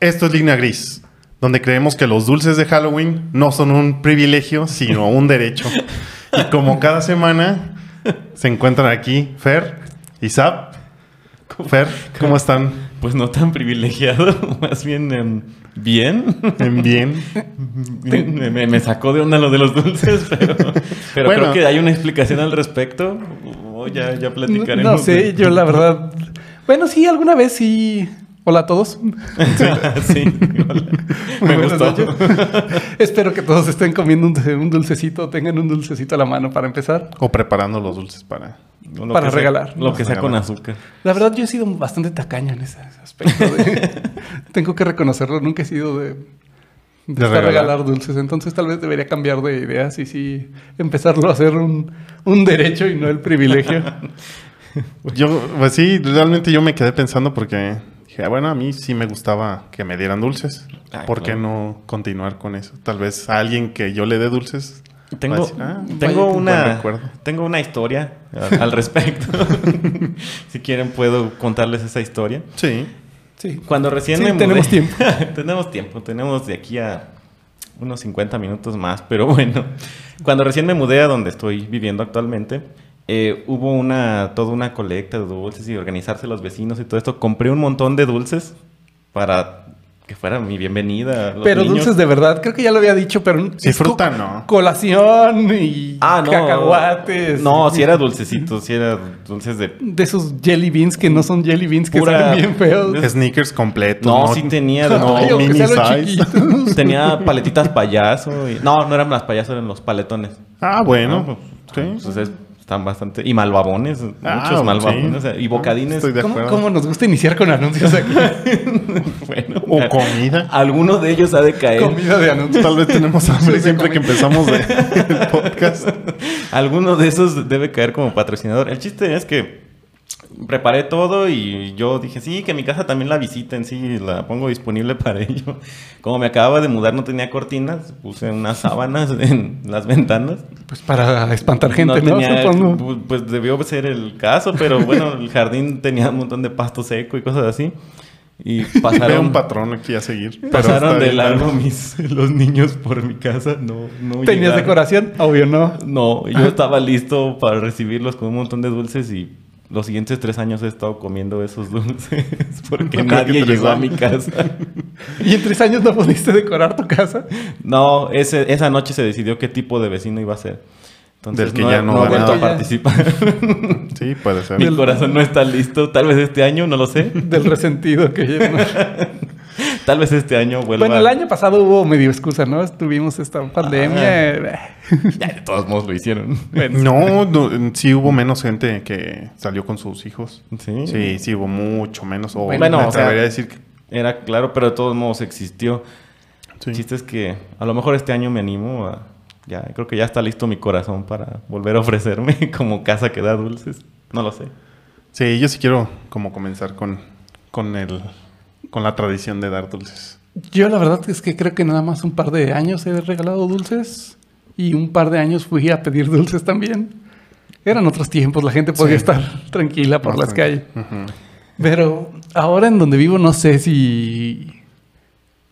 Esto es Línea Gris, donde creemos que los dulces de Halloween no son un privilegio, sino un derecho. Y como cada semana se encuentran aquí Fer y Zap. Fer, ¿cómo están? Pues no tan privilegiado, más bien em, bien. En bien. me, me- me sacó de onda lo de los dulces, pero, pero Bueno. creo que hay una explicación al respecto. O ya, ya platicaremos. no sé, yo la verdad. Bueno, sí, alguna vez sí. Hola a todos. sí, hola. me Buenas gustó. noches. Espero que todos estén comiendo un, dulcecito, tengan un dulcecito a la mano para empezar. O preparando los dulces para... Lo Para que sea- regalar. Lo que sea con azúcar. La verdad, yo he sido bastante tacaño en ese aspecto. de- Tengo que reconocerlo, nunca he sido de, de, De estar regalar. regalar dulces. Entonces, tal vez debería cambiar de ideas y sí empezarlo a hacer un, un derecho y no el privilegio. Yo, pues sí, realmente yo me quedé pensando porque dije, ah, bueno, a mí sí me gustaba que me dieran dulces. Ah, ¿Por qué no continuar con eso? Tal vez a alguien que yo le dé dulces. Tengo, decir, ah, tengo, una, tengo una historia al, al respecto. si quieren puedo contarles esa historia. Sí. Sí. Cuando recién Sí, me mudé- tenemos tiempo. tenemos tiempo, tenemos de aquí a unos 50 minutos más, pero bueno. Cuando recién me mudé a donde estoy viviendo actualmente, eh, hubo una toda una colecta de dulces y organizarse los vecinos y todo esto. Compré un montón de dulces para que fuera mi bienvenida. a los Pero niños. dulces de verdad, creo que ya lo había dicho, pero Sí, fruta, ¿no? Colación y Ah, no. cacahuates. No, si era dulcecito, si era dulces de De esos jelly beans que no son jelly beans, que Pura- saben bien feos. Sneakers completos. No, sí tenía de no. Ay, mini size. chiquitos. Tenía paletitas payaso. y- No, no eran las payasos, eran los paletones. Ah, bueno. No, sí. Entonces están bastante. Y malvabones, Ah, muchos sí. malvabones. o sea, y bocadines. Estoy de ¿Cómo, cómo nos gusta iniciar con anuncios aquí? Bueno, O comida. alguno de ellos ha de caer. Comida de anuncios. Tal vez tenemos hambre siempre que empezamos de- el podcast. Alguno de esos debe caer como patrocinador. El chiste es que preparé todo y yo dije, sí, que mi casa también la visiten, sí, la pongo disponible para ello. Como me acababa de mudar, no tenía cortinas, puse unas sábanas en las ventanas. Pues para espantar gente, ¿no? tenía- Supongo. pu- Pues debió ser el caso, pero bueno, el jardín tenía un montón de pasto seco y cosas así. Y Veo un pasaron, patrón aquí a seguir. pasaron de largo ¿no? mis, los niños por mi casa. No, no ¿Tenías llegaron. decoración? Obvio no. No, yo estaba listo para recibirlos con un montón de dulces y los siguientes tres años he estado comiendo esos dulces porque nadie llegó a mi casa. ¿Y en tres años no pudiste decorar tu casa? No, ese, esa noche se decidió qué tipo de vecino iba a ser. Entonces Del que ya no da vuelto a participar. Sí, puede ser. Mi corazón no está listo. Tal vez este año, no lo sé. Del resentido que llevo. Tal vez este año vuelva. Bueno, el año pasado hubo medio excusa, ¿no? Tuvimos esta pandemia. eh, Ya, de todos modos lo hicieron. No, no, sí hubo menos gente que salió con sus hijos. Sí. Sí, sí hubo mucho menos. O Bueno, me o sea, atrevería a decir que Era claro, pero de todos modos existió. sí. El chiste es que a lo mejor este año me animo a... Ya, creo que ya está listo mi corazón para volver a ofrecerme como casa que da dulces. No lo sé. Sí, yo sí quiero como comenzar con, con el con la tradición de dar dulces. Yo la verdad es que creo que nada más un par de años he regalado dulces y un par de años fui a pedir dulces también. Eran otros tiempos, la gente podía Sí. estar tranquila por las calles. Ujú. Pero ahora en donde vivo no sé si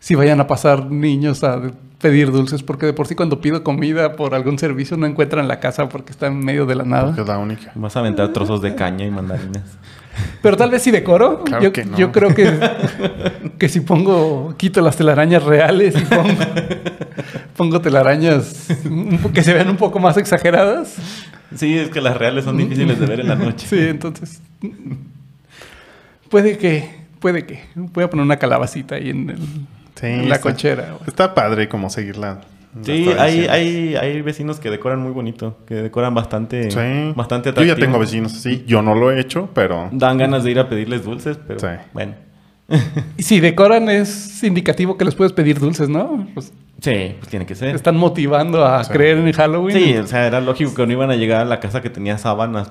si vayan a pasar niños a pedir dulces porque de por sí cuando pido comida por algún servicio no encuentran la casa porque está en medio de la nada. Porque es la única. Vas a aventar trozos de caña y mandarinas. Pero tal vez si decoro. Claro yo, que no. yo creo que, que si pongo, quito las telarañas reales y pongo, pongo telarañas que se vean un poco más exageradas. Sí, es que las reales son difíciles de ver en la noche. Sí, entonces. Puede que, puede que. Voy a poner una calabacita ahí en, el- Sí, en la está- cochera. Está padre como seguir la. las Sí, hay, hay, hay vecinos que decoran muy bonito, que decoran bastante, Sí. bastante Yo atractivo. ya tengo vecinos así. Yo no lo he hecho, pero. Dan ganas de ir a pedirles dulces, pero Sí. bueno. Y si decoran es indicativo que les puedes pedir dulces, ¿no? Pues Sí, pues tiene que ser. están motivando a Sí. creer en Halloween. Sí, o sea, era lógico que no iban a llegar a la casa que tenía sábanas.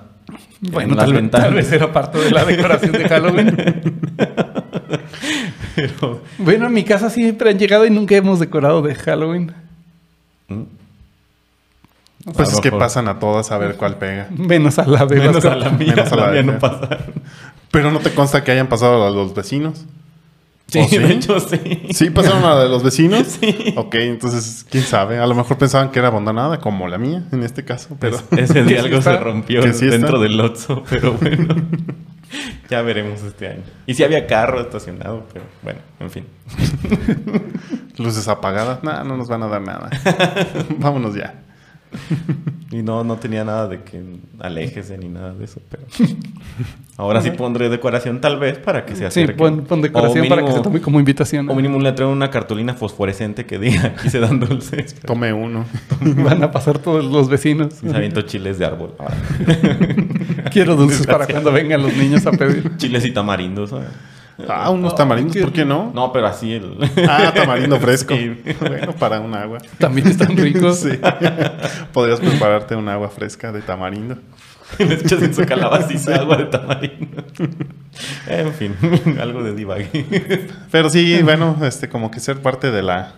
Bueno, en las tal, vez- ventanas. tal vez era parte de la decoración de Halloween. Pero. bueno, en mi casa siempre han llegado y nunca hemos decorado de Halloween. ¿Mm? Pues es que pasan a todas a ver cuál pega. Menos a la de Menos a la mía, Menos a la la mía no pasaron. Pero no te consta que hayan pasado a los vecinos. Sí, ¿Oh, sí? de hecho sí. ¿Sí pasaron a la de los vecinos? Sí. Ok, entonces, quién sabe. A lo mejor pensaban que era abandonada, como la mía en este caso. Pero Es- ese día algo se rompió está. dentro del Lotso, pero bueno. ya veremos este año. Y si había carro estacionado, pero bueno, en fin. luces apagadas. Nah, no nos van a dar nada. Vámonos ya. Y no, no tenía nada de que aléjese ni nada de eso, pero... Ahora sí pondré decoración tal vez para que se Sí, acerque. pon, pon decoración para que se tome como invitación. O mínimo le traigo una cartulina fosforescente que diga aquí se dan dulces. Tome uno. Van a pasar todos los vecinos. Y se aviento chiles de árbol. Ahora, Quiero dulces para cuando vengan los niños a pedir. chiles y tamarindos. ¿sabes? Ah, unos tamarindos, ¿por qué no? No, pero así el... Ah, tamarindo fresco. Sí. Bueno, para un agua. También están ricos. Sí. Podrías prepararte un agua fresca de tamarindo. Le echas en su agua de tamarindo. en fin, algo de divague. Pero sí, bueno, este, como que ser parte de la,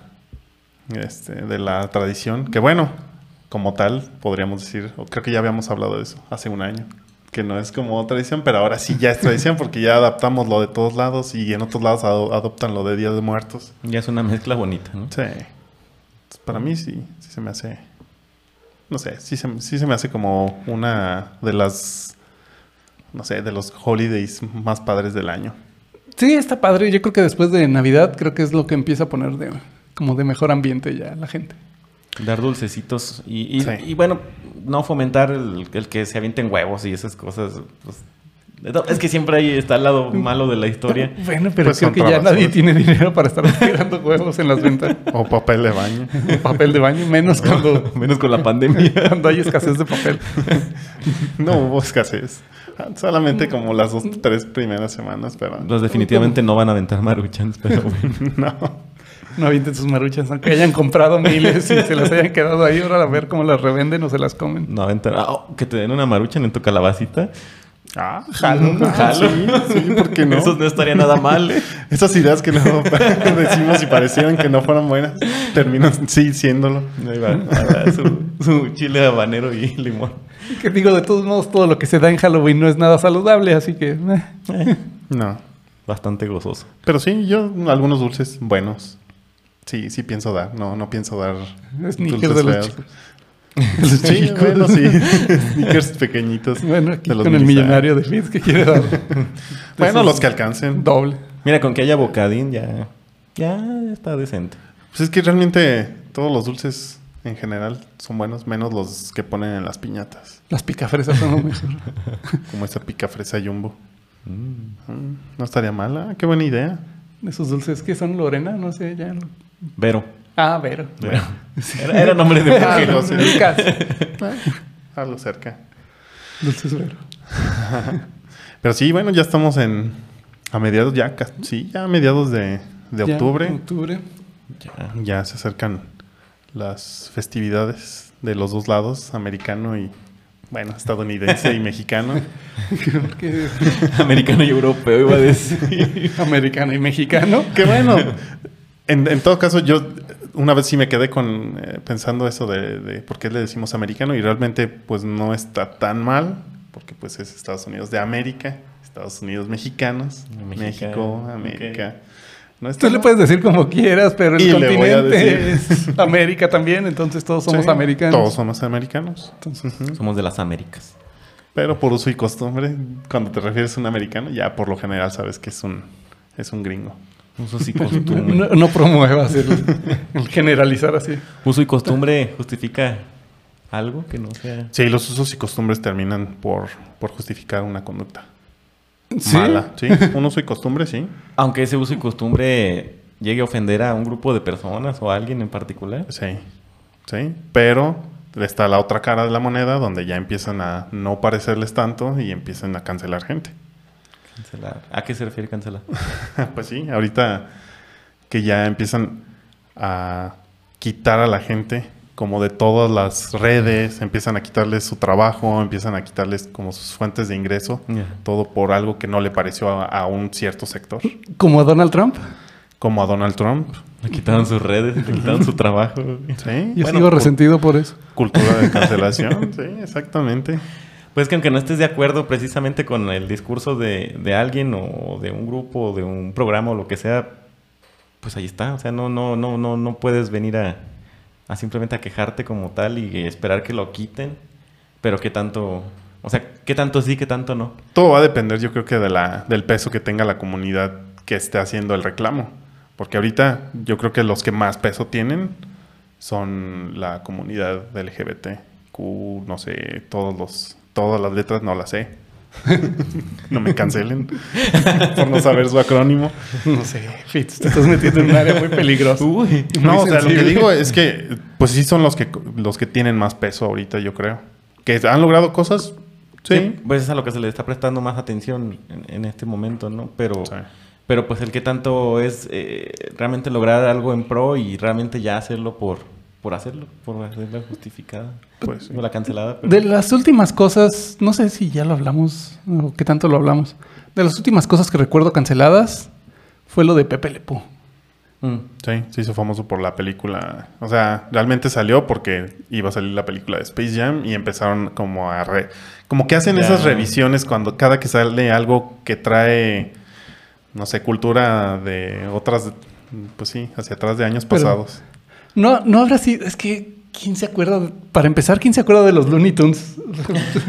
este, de la tradición. Que bueno, como tal, podríamos decir, o creo que ya habíamos hablado de eso hace un año. Que no es como tradición, pero ahora sí ya es tradición porque ya adaptamos lo de todos lados y en otros lados ado- adoptan lo de Día de Muertos. Ya es una mezcla bonita, ¿no? Sí. Para mí sí, sí se me hace. No sé, sí se, sí se me hace como una de las. No sé, de los holidays más padres del año. Sí, está padre. Yo creo que después de Navidad, creo que es lo que empieza a poner de, como de mejor ambiente ya la gente. Dar dulcecitos y, y, Sí. y bueno, no fomentar el, el que se avienten huevos y esas cosas. pues, es que siempre ahí está el lado malo de la historia. Bueno, pero Pues creo que ya nadie tiene dinero para estar tirando huevos en las ventas. O papel de baño. papel de baño, menos cuando, Menos con la pandemia. cuando hay escasez de papel. No hubo escasez. Solamente como las dos, tres primeras semanas, pero Los definitivamente no van a aventar maruchans, pero bueno. no. No avienten sus maruchas, aunque hayan comprado miles y se las hayan quedado ahí. Ahora a ver cómo las revenden o se las comen. No aventar. ah, oh, que te den una maruchan en tu calabacita. Ah, jalo. Ah, Jalo. Sí, sí, ¿por qué no? Eso no estaría nada mal. ¿eh? Esas ideas que no decimos y parecieran que no fueran buenas, terminan sí siéndolo. Ahí va, ah, su, su chile habanero y limón. Que digo, de todos modos, todo lo que se da en Halloween no es nada saludable, así que... eh. No. Bastante gozoso. Pero sí, yo algunos dulces buenos. Sí, sí pienso dar. No, no pienso dar Sneakers dulces de los chicos. Los Sí, chicos. bueno, sí. Sneakers pequeñitos. Bueno, aquí de los con el millonario de Leeds que quiere dar Bueno, los que alcancen. doble. Mira, con que haya bocadín ya, ya está decente. Pues es que realmente todos los dulces en general son buenos, menos los que ponen en las piñatas. Las picafresas son lo mejor. Como esta pica fresa jumbo. Mm, no estaría mala. Qué buena idea. Esos dulces que son Lorena, no sé, ya. Vero. Ah, Vero. Vero. Era, era nombre de Ah, mujer. sé. Casi. Algo cerca. Dulces Vero. Pero sí, bueno, ya estamos en... A mediados ya, sí, ya a mediados de, de Ya, octubre. octubre. Ya. Ya se acercan las festividades de los dos lados, americano y, bueno, estadounidense y mexicano. Americano y europeo iba a decir. americano y mexicano. Que bueno, en, en todo caso yo una vez sí me quedé con eh, pensando eso de, de por qué le decimos americano y realmente pues no está tan mal, porque pues es Estados Unidos de América, Estados Unidos mexicanos, Mexicano, México, América. No está Tú le puedes decir como quieras, pero el Y le voy a continente es América también, entonces todos somos Sí, americanos. Todos somos americanos. Ujú. Somos de las Américas. Pero por uso y costumbre, cuando te refieres a un americano, ya por lo general sabes que es un, es un gringo. Usos y costumbre. No, no promuevas el, el generalizar así. Uso y costumbre justifica algo que no sea. Sí, los usos y costumbres terminan por, por justificar una conducta ¿Sí? mala. Sí, un uso y costumbre, sí. Aunque ese uso y costumbre llegue a ofender a un grupo de personas o a alguien en particular. Sí, sí. Pero está la otra cara de la moneda donde ya empiezan a no parecerles tanto y empiezan a cancelar gente. Cancelar. ¿A qué se refiere cancelar? pues sí, ahorita que ya empiezan a quitar a la gente como de todas las redes, empiezan a quitarles su trabajo, empiezan a quitarles como sus fuentes de ingreso, todo por algo que no le pareció a, a un cierto sector, Como a Donald Trump. como a Donald Trump. Le quitaron sus redes, le quitaron su trabajo. Sí, Yo bueno, sigo resentido por eso. cultura de cancelación, sí, exactamente. Pues que aunque no estés de acuerdo precisamente con el discurso de, de alguien o de un grupo o de un programa o lo que sea, pues ahí está. O sea, no, no, no, no, no puedes venir a, a simplemente a quejarte como tal y esperar que lo quiten. Pero qué tanto, o sea, qué tanto sí, qué tanto no. Todo va a depender, yo creo que de la, del peso que tenga la comunidad que esté haciendo el reclamo. Porque ahorita yo creo que los que más peso tienen son la comunidad LGBT. Q, no sé, todos los, todas las letras no las sé. no me cancelen por no saber su acrónimo. No sé, Fitz, te estás metiendo en un área muy peligrosa. Uy, No, o sea, lo que digo es que, pues sí son los que, los que tienen más peso ahorita, yo creo. Que han logrado cosas, sí. Sí, pues es a lo que se le está prestando más atención en, en este momento, ¿no? Pero, Sí. pero pues el que tanto es eh, realmente lograr algo en pro y realmente ya hacerlo por, por hacerlo, por hacerla justificada. Pues la cancelada. pero- De las últimas cosas, no sé si ya lo hablamos o qué tanto lo hablamos. De las últimas cosas que recuerdo canceladas fue lo de Pepe Lepú. Mm. Sí, se hizo famoso por la película. O sea, realmente salió porque iba a salir la película de Space Jam y empezaron como a... re- como que hacen esas revisiones cuando cada que sale algo que trae, no sé, cultura de otras, pues sí, hacia atrás de años Pero- pasados. No, no habrá sido, es que, ¿quién se acuerda? para empezar, ¿quién se acuerda de los Looney Tunes?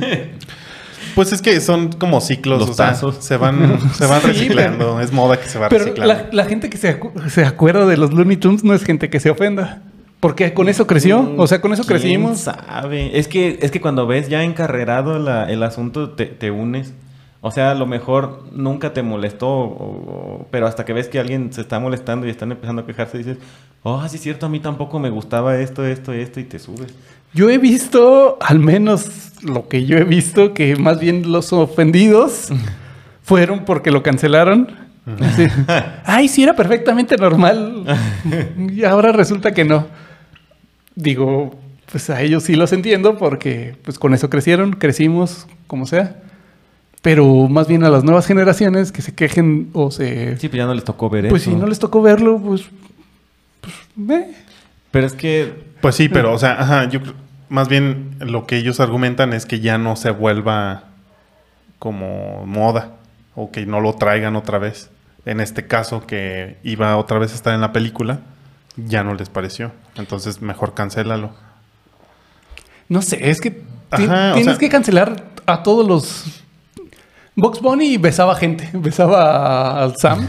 Pues es que son como ciclos, Los o sea, se van, se van Sí, reciclando. Es moda que se va Pero reciclando. la, la gente que se, acu- se acuerda de los Looney Tunes no es gente que se ofenda. Porque con eso creció, o sea, con eso ¿Quién crecimos. sabe? Es que, es que cuando ves ya encarrerado la- el asunto, te, te unes. O sea, a lo mejor nunca te molestó, o- o- pero hasta que ves que alguien se está molestando y están empezando a quejarse, dices, oh, sí es cierto, a mí tampoco me gustaba esto, esto, esto, y te subes. Yo he visto, al menos lo que yo he visto, que más bien los ofendidos fueron porque lo cancelaron. Así, Ay, sí, era perfectamente normal. Y ahora resulta que no. Digo, pues a ellos sí los entiendo porque pues con eso crecieron, crecimos, como sea. Pero más bien a las nuevas generaciones que se quejen o se... Sí, pues ya no les tocó ver pues eso. si no les tocó verlo, pues... pues eh. Pero es que Pues sí, pero, o sea, ajá, yo creo- más bien lo que ellos argumentan es que ya no se vuelva como moda o que no lo traigan otra vez. En este caso, que iba otra vez a estar en la película, ya no les pareció. Entonces, mejor cancélalo. No sé, es que Ajá, o tienes sea- que cancelar a todos los. Box Bunny besaba gente, besaba al Sam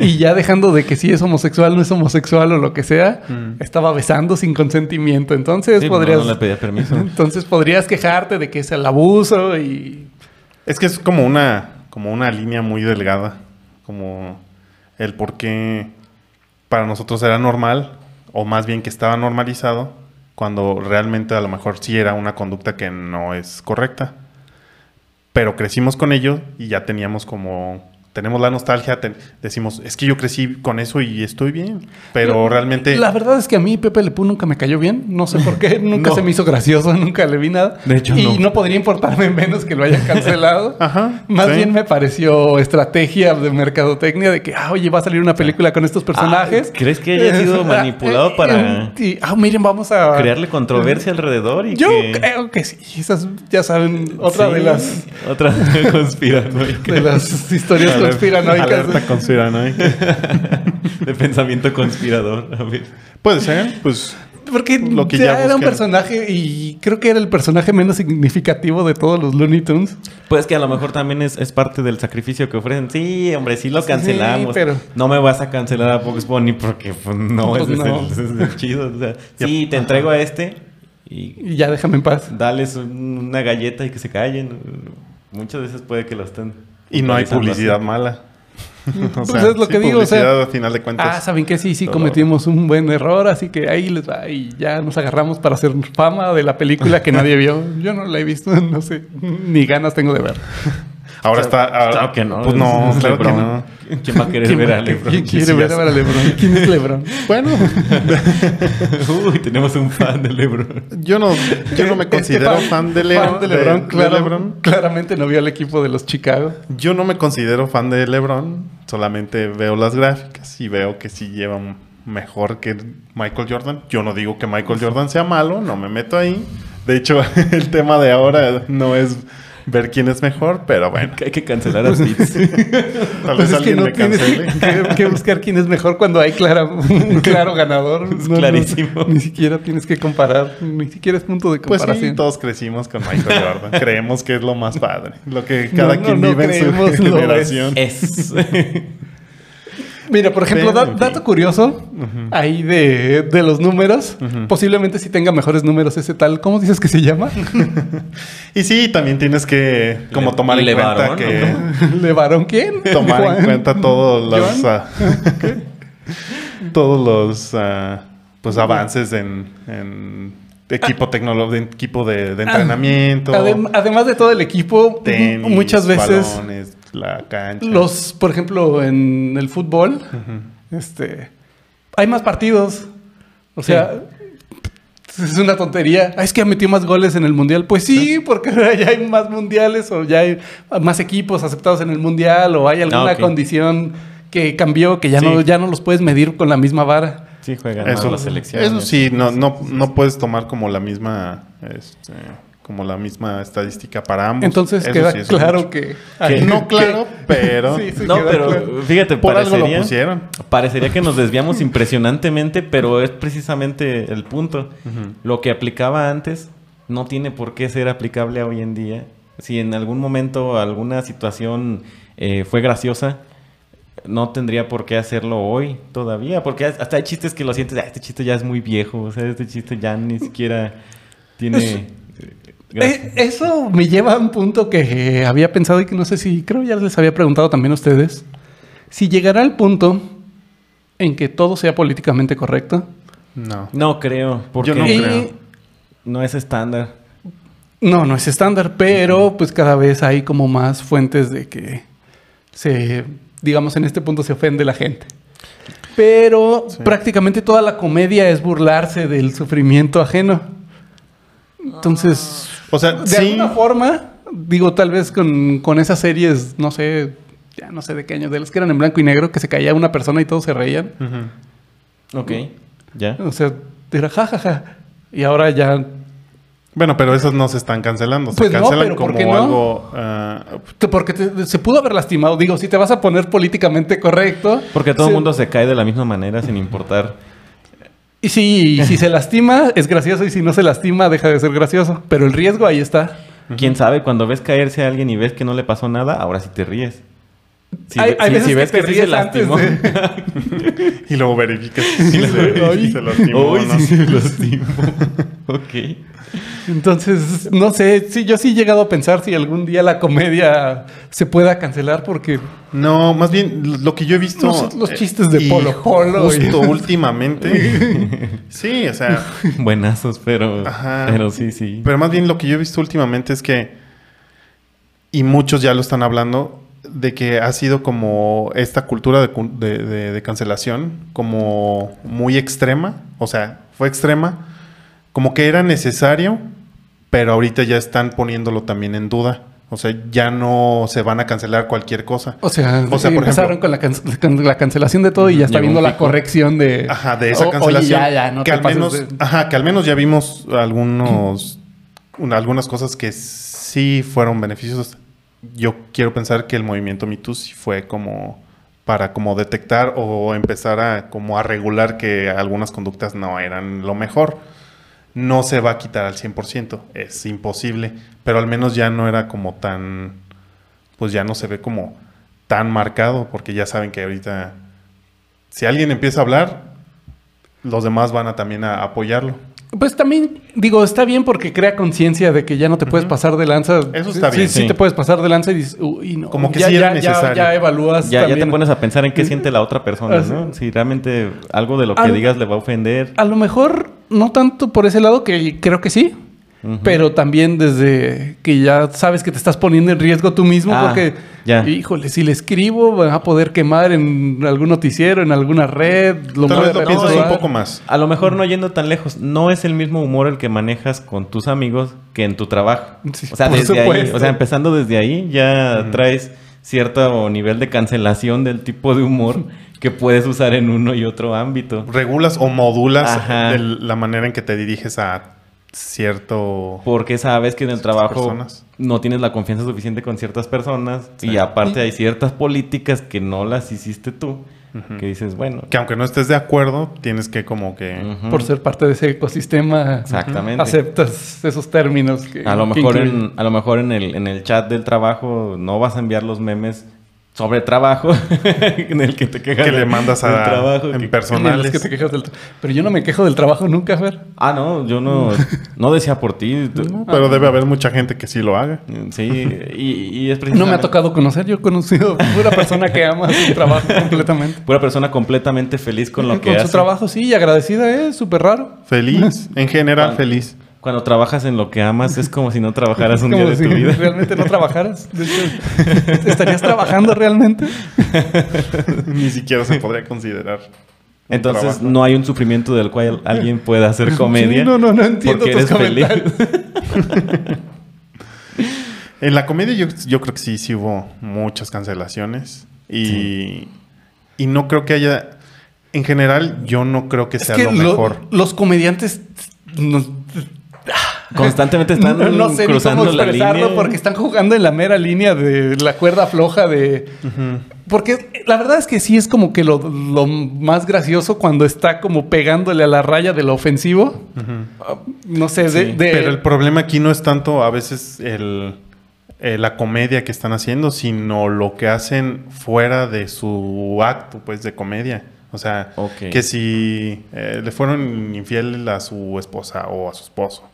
y ya dejando de que si es homosexual, no es homosexual o lo que sea, estaba besando sin consentimiento. Entonces sí, podrías, no, no le pedía permiso. entonces podrías quejarte de que es el abuso y Es que es como una, como una línea muy delgada. Como el por qué para nosotros era normal, o más bien que estaba normalizado, cuando realmente a lo mejor sí era una conducta que no es correcta. Pero crecimos con ello y ya teníamos como... Tenemos la nostalgia, decimos, es que yo crecí con eso y estoy bien. Pero realmente... La verdad es que a mí Pepe Le Pew nunca me cayó bien. No sé por qué. Nunca No. se me hizo gracioso. Nunca le vi nada. De hecho, y no. no. podría importarme menos que lo hayan cancelado. Ajá, Más sí. bien me pareció estrategia de mercadotecnia de que, ah, oye, va a salir una película con estos personajes. Ah, ¿crees que haya sido manipulado para Y, ah, miren, vamos a... crearle controversia alrededor y Yo que... creo que sí. Esas, ya saben, otra Sí, de las... Otra conspiranoica. De las historias conspiranoicas. alerta conspiranoica. de pensamiento conspirador. A ver. Puede ser, pues... Porque Lo que ya, ya era un personaje y creo que era el personaje menos significativo de todos los Looney Tunes. Pues que a lo mejor también es, es parte del sacrificio que ofrecen. Sí, hombre, sí lo Sí, cancelamos. pero- No me vas a cancelar a Bugs Bunny porque pues, no, Pues ese es no. es el chido. O sea, sí, te entrego a este y Y ya déjame en paz. dales un- una galleta y que se callen. Muchas veces puede que lo estén. Y no hay publicidad mala. O Pues es lo sí, que digo, o sea- publicidad a final de cuentas. Ah, saben que sí, sí Todo. cometimos un buen error, así que ahí les va y ya nos agarramos para hacer fama de la película que nadie vio. Yo no la he visto, no sé, ni ganas tengo de ver. Ahora está. ahora- Claro que no. Pues no, es claro que LeBron. no. ¿Quién va a querer ¿Quién, ver a LeBron? quién quiere ver a LeBron? ¿Quién es LeBron? Bueno, Uy, tenemos un fan de LeBron. yo no, yo no me Este considero fan de, Leo- fan de LeBron, de- claro- de LeBron. Claramente no vio al equipo de los Chicago. Yo no me considero fan de LeBron. Solamente veo las gráficas y veo que sí llevan mejor que Michael Jordan. Yo no digo que Michael Jordan sea malo, no me meto ahí. De hecho, el tema de ahora no es ver quién es mejor, pero bueno. Que hay que cancelar a Fitz. Tal Pues vez es que alguien no me tienes cancele. que, que buscar quién es mejor cuando hay clara, un claro ganador. Es clarísimo. ni siquiera tienes que comparar, ni siquiera es punto de Pues comparación. sí, todos crecimos con Michael Jordan. Creemos que es lo más padre. Lo que No, cada no, quien no vive en su generación. es. Mira, por ejemplo, da- dato curioso ahí de, de los números. Posiblemente si tenga mejores números ese tal. ¿Cómo dices que se llama? Y sí, también tienes que como Le- tomar en cuenta que ¿no? ¿Levaron quién? tomar Juan. en cuenta todos los ah, todos los ah, pues avances en, en equipo tecnológico, de equipo de, de entrenamiento, Adem- además de todo el equipo, tenis, muchas veces balones, la cancha. los, por ejemplo, en el fútbol, este, hay más partidos. O sea, es una tontería. Ah, es que metió más goles en el mundial. Pues sí, porque ya hay más mundiales o ya hay más equipos aceptados en el mundial o hay alguna Ah, condición que cambió que ya no ya no los puedes medir con la misma vara. Sí, juegan más Eso, las selecciones. eso sí, no, no, no puedes tomar como la misma este, como la misma estadística para ambos. Entonces Eso queda sí es claro mucho. que, Que no claro, pero Sí, sí, No, pero claro. fíjate, por algo lo parecería, pusieron. parecería que nos desviamos impresionantemente, pero es precisamente el punto. Lo que aplicaba antes no tiene por qué ser aplicable hoy en día. Si en algún momento alguna situación eh, fue graciosa, no tendría por qué hacerlo hoy todavía, porque hasta hay chistes que lo sientes, "Ah, este chiste ya es muy viejo, o sea, este chiste ya ni siquiera tiene... Es- eh, gracia". Eh, eso me lleva a un punto que eh, había pensado y que no sé si, creo ya les había preguntado también a ustedes. Si llegará el punto en que todo sea políticamente correcto. No. No creo, porque Yo no y- creo. no es estándar. No, no es estándar, pero pues cada vez hay como más fuentes de que se, digamos, en este punto se ofende la gente. Pero Sí. prácticamente toda la comedia es burlarse del sufrimiento ajeno. Entonces, O sea, de sí. alguna forma, digo, tal vez con, con esas series, no sé, ya no sé de qué año, de las que eran en blanco y negro, que se caía una persona y todos se reían. Ujú. Ok, ya. O sea, era jajaja. Y ahora ya Bueno, pero esos no se están cancelando. Se Pues no, cancelan pero ¿por como no? algo. Te- Porque te- se pudo haber lastimado. Digo, si te vas a poner políticamente correcto. Porque todo el se- mundo se cae de la misma manera sin importar. Y si, si se lastima, es gracioso. Y si no se lastima, deja de ser gracioso. Pero el riesgo ahí está. Quién sabe, cuando ves caerse a alguien y ves que no le pasó nada, ahora sí te ríes. Si, Hay- ve- hay si- veces si ves que que, te sí se lastimó. de- y luego verificas si se, se lastimó o Uy, no. sí se lastimó. ok. Entonces, no sé. Sí, yo sí he llegado a pensar si algún día la comedia se pueda cancelar. Porque No, más bien lo que yo he visto. Los- los eh, chistes de y Polo Polo y- Justo últimamente. sí, o sea. Buenazos, pero, Ajá. pero sí, sí. Pero más bien lo que yo he visto últimamente es que. Y muchos ya lo están hablando. De que ha sido como esta cultura de, de- de- de cancelación. Como muy extrema. O sea, fue extrema. Como que era necesario. Pero ahorita ya están poniéndolo también en duda. O sea, ya no se van a cancelar cualquier cosa. O sea, O sea, por empezaron ejemplo- con la, can- con la cancelación de todo y ya está viendo la corrección de... Ajá, de esa O- cancelación. Oye, ya, ya, no que al menos, ajá, que al menos ya vimos algunos, una- algunas cosas que sí fueron beneficios. Yo quiero pensar que el movimiento Me Too sí fue como para como detectar o empezar a como a regular que algunas conductas no eran lo mejor. No se va a quitar al 100%, es imposible, pero al menos ya no era como tan, pues ya no se ve como tan marcado, porque ya saben que ahorita, si alguien empieza a hablar, los demás van a también a apoyarlo. Pues también, digo, está bien porque crea conciencia de que ya no te puedes pasar de lanza. Eso está Sí, bien, Sí, sí. te puedes pasar de lanza y dices, uy, no. Como que ya, sí era ya- ya- necesario. Ya, evalúas Ya, ya te pones a pensar en qué siente la otra persona. ¿no? Si realmente algo de lo que digas le va a ofender. A lo mejor no tanto por ese lado, que creo que sí. Pero también desde que ya sabes que te estás poniendo en riesgo tú mismo, Ah, porque, ya. híjole, si le escribo, van a poder quemar en algún noticiero, en alguna red. Lo Tal vez a lo piensas retuitear. un poco más. A lo mejor no yendo tan lejos, no es el mismo humor el que manejas con tus amigos que en tu trabajo. Sí, o sea, por desde ahí, supuesto. o sea, empezando desde ahí ya traes cierto nivel de cancelación del tipo de humor que puedes usar en uno y otro ámbito. Regulas o modulas el- la manera en que te diriges a cierto... Porque sabes que en el trabajo personas. no tienes la confianza suficiente con ciertas personas Sí. y aparte hay ciertas políticas que no las hiciste tú, que dices, bueno, Que aunque no estés de acuerdo, tienes que como que... Por ser parte de ese ecosistema, Exactamente. aceptas esos términos. Que, A lo mejor, en, a lo mejor en, el, en el chat del trabajo no vas a enviar los memes sobre trabajo en el que te quejas Que le de- mandas a- trabajo. en que- personales. que te quejas del Pero yo no me quejo del trabajo nunca, Fer. Ah, no, yo no, no decía por ti. No, pero debe haber mucha gente que sí lo haga. Sí, y, y es No precisamente... me ha tocado conocer. Yo he conocido pura persona que ama su trabajo completamente. Pura persona completamente feliz con lo que Con hace. su trabajo, sí, y agradecida es súper raro. Feliz, en general Cuando- feliz. Cuando trabajas en lo que amas es como si no trabajaras un Como día de si tu vida. realmente no trabajaras. De hecho, ¿Estarías trabajando realmente? Ni siquiera se podría considerar. Entonces trabajo. no hay un sufrimiento del cual alguien pueda hacer comedia. Sí, no, no, no entiendo porque tus eres feliz. En la comedia yo, yo creo que sí, sí hubo muchas cancelaciones. Y, y no creo que haya... En general, yo no creo que Es sea que lo lo- mejor. los comediantes nos- Constantemente están no, no sé ni cruzando cómo la expresarlo línea. porque están jugando en la mera línea de la cuerda floja de... Porque la verdad es que sí es como que lo, lo más gracioso cuando está como pegándole a la raya de lo ofensivo. No sé, de... Sí, de- Pero el problema aquí no es tanto a veces el, eh, la comedia que están haciendo, sino lo que hacen fuera de su acto, pues, de comedia. O sea, que si eh, le fueron infieles a su esposa o a su esposo,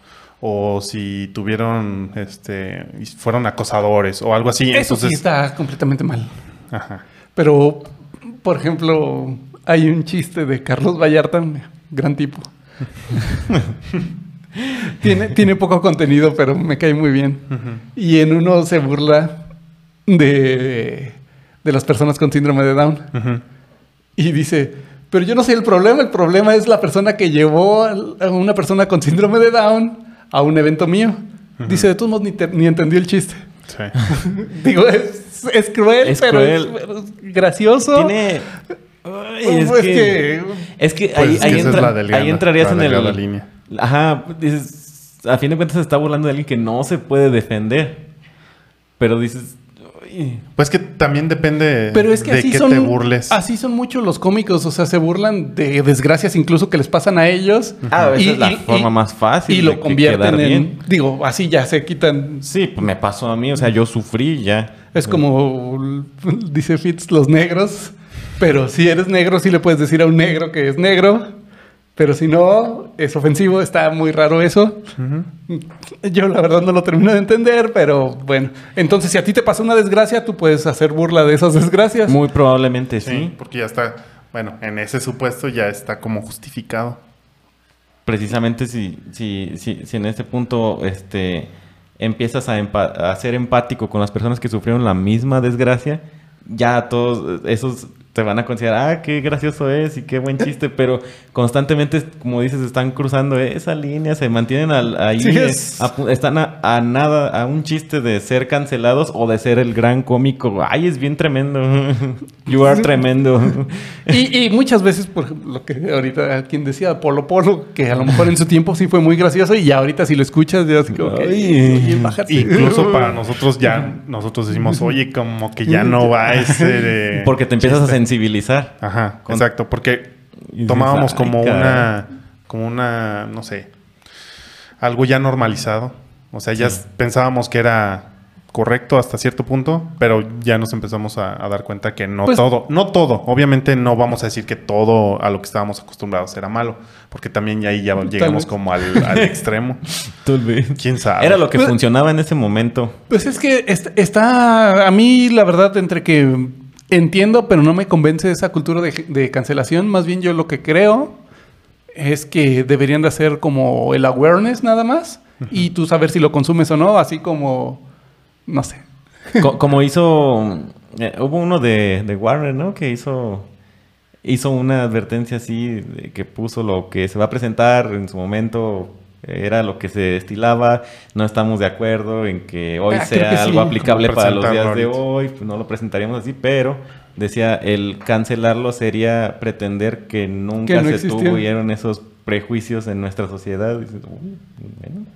o si tuvieron, este, fueron acosadores o algo así. Eso Entonces, sí está completamente mal. ajá. Pero, por ejemplo, hay un chiste de Carlos Vallarta, gran tipo. tiene, tiene poco contenido, pero me cae muy bien. Y en uno se burla de, de las personas con síndrome de Down. Y dice, pero yo no soy el problema, el problema es la persona que llevó a una persona con síndrome de Down a un evento mío. Dice, de todos modos, ni, te- ni entendió el chiste. Sí. Digo, es, es cruel, Es pero, cruel. Es, pero es gracioso. Tiene... Ay, Pues es, es que, que- es que Pues ahí, ahí esa es entra- la delgada- ahí entrarías la en el... línea. Ajá, dices, a fin de cuentas se está burlando de alguien que no se puede defender. Pero dices... Pues que también depende Pero es que de así qué son, te burles. así son muchos los cómicos, o sea, se burlan de desgracias incluso que les pasan a ellos. Ah, esa Y- es la y- forma y- más fácil Y de lo que convierten en, bien. digo, así ya se quitan. Sí, pues me pasó a mí, o sea, yo sufrí ya. Es como dice Fitz, los negros. Pero si eres negro, sí le puedes decir a un negro que es negro. Pero si no, es ofensivo, está muy raro eso. Yo la verdad no lo termino de entender, pero bueno. Entonces, si a ti te pasa una desgracia, tú puedes hacer burla de esas desgracias. Muy probablemente Sí, sí. porque ya está, bueno, en ese supuesto ya está como justificado. Precisamente si, si, si, si en este punto este, empiezas a, empa- a ser empático con las personas que sufrieron la misma desgracia, ya todos esos te van a considerar, ah, qué gracioso es y qué buen chiste, pero constantemente, como dices, están cruzando esa línea, se mantienen al- ahí, Sí, eh, es- a están a, a nada, a un chiste de ser cancelados o de ser el gran cómico. Ay, es bien tremendo. You are tremendo. Y, y muchas veces, por ejemplo, lo que ahorita quien decía Polo Polo, que a lo mejor en su tiempo sí fue muy gracioso y ya ahorita si lo escuchas, ya así como que, Ay. Incluso para nosotros ya, nosotros decimos, oye, como que ya no va ese de... Porque te empiezas a chiste". Sensibilizar. Ajá, Con- exacto, porque tomábamos "Ay, como caray". una, como una, no sé, algo ya normalizado. O sea, ya Sí. pensábamos que era correcto hasta cierto punto, pero ya nos empezamos a, a dar cuenta que no Pues- todo, no todo. Obviamente no vamos a decir que todo a lo que estábamos acostumbrados era malo, porque también ya ahí ya llegamos como al, al extremo. ¿Quién sabe? Era lo que Pues- funcionaba en ese momento. Pues es que est- está, a mí la verdad, entre que entiendo, pero no me convence esa cultura de, de cancelación, más bien yo lo que creo es que deberían de hacer como el awareness nada más y tú saber si lo consumes o no, así como, no sé. Co- como hizo... eh, hubo uno de, de Warner, ¿no? Que hizo... Hizo una advertencia así, de que puso lo que se va a presentar en su momento, era lo que se estilaba, no estamos de acuerdo en que hoy Ah, sea que sí. algo aplicable para los días de hoy, pues no lo presentaríamos así, pero decía, el cancelarlo sería pretender que nunca no se tuvieron esos prejuicios en nuestra sociedad. Dices, "Uy, bueno,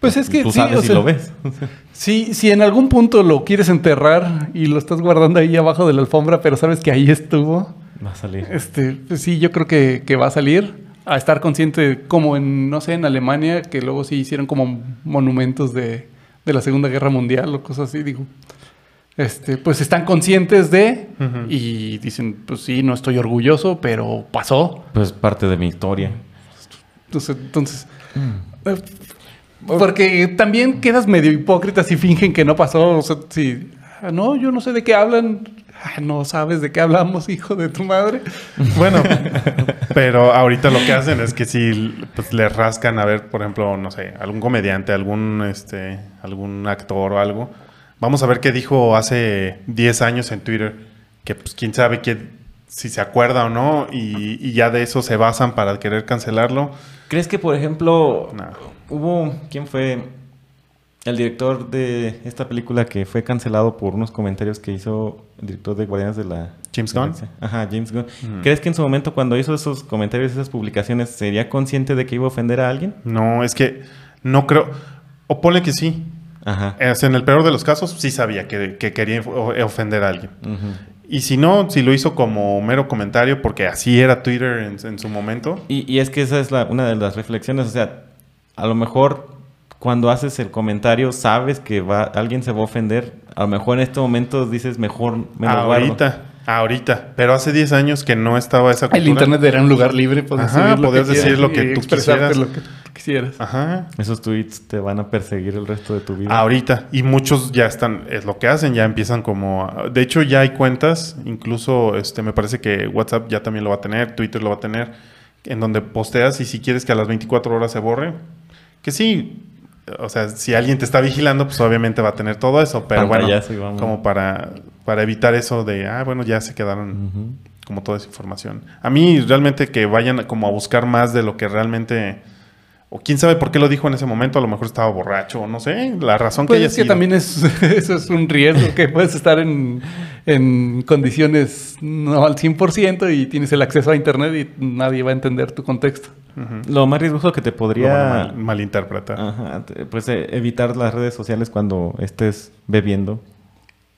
Pues es que Tú sí, si sea, lo ves. Si, si en algún punto lo quieres enterrar y lo estás guardando ahí abajo de la alfombra, pero sabes que ahí estuvo, Va a salir. este, pues sí, yo creo que, que va a salir. A estar consciente, como en, no sé, en Alemania, que luego sí hicieron como monumentos de, de la Segunda Guerra Mundial o cosas así, digo. Este, pues están conscientes de y dicen, pues sí, no estoy orgulloso, pero pasó. Pues parte de mi historia. Entonces, entonces eh, porque también quedas medio hipócrita si fingen que no pasó. O sea, si, "Ah, no, yo no sé de qué hablan. "Ah, no sabes de qué hablamos, hijo de tu madre. Bueno, pero ahorita lo que hacen es que si pues, le rascan a ver, por ejemplo, no sé, algún comediante, algún este, algún actor o algo. Vamos a ver qué dijo hace 10 años en Twitter, que pues quién sabe qué, si se acuerda o no, y, y ya de eso se basan para querer cancelarlo. ¿Crees que, por ejemplo, No. hubo... ¿Quién fue el director de esta película que fue cancelado por unos comentarios que hizo el director de Guardianes de la... James Gunn. Ajá, James Gunn. Ujú. ¿Crees que en su momento cuando hizo esos comentarios, esas publicaciones, sería consciente de que iba a ofender a alguien? No, es que no creo. O ponle que sí. Ajá. Es, en el peor de los casos, sí sabía que, que quería of- ofender a alguien. Y si no, si lo hizo como mero comentario, porque así era Twitter en, en su momento. Y, y es que esa es la- una de las reflexiones. O sea, a lo mejor cuando haces el comentario sabes que va, alguien se va a ofender. A lo mejor en este momento dices mejor me lo guardo. ahorita, ahorita. Pero hace 10 años que no estaba esa cultura. El internet era un lugar libre, podías Ajá, decir lo que tú quisieras. lo que quisieras. Ajá. Esos tweets te van a perseguir el resto de tu vida. Ahorita. Y muchos ya están, es lo que hacen, ya empiezan como... a- De hecho, ya hay cuentas, incluso este me parece que WhatsApp ya también lo va a tener, Twitter lo va a tener, en donde posteas y si quieres que a las 24 horas se borre, que sí, o sea, si alguien te está vigilando, pues obviamente va a tener todo eso, pero bueno, Pantallazo como para, para evitar eso de, ah, bueno, ya se quedaron como toda esa información. A mí realmente que vayan como a buscar más de lo que realmente... O quién sabe por qué lo dijo en ese momento, a lo mejor estaba borracho, o no sé, la razón que Pues haya es que sido. también es, eso es un riesgo, que puedes estar en, en condiciones no al 100% y tienes el acceso a internet y nadie va a entender tu contexto. Lo más riesgoso que te podría mal- malinterpretar. Ajá, pues eh, evitar las redes sociales cuando estés bebiendo.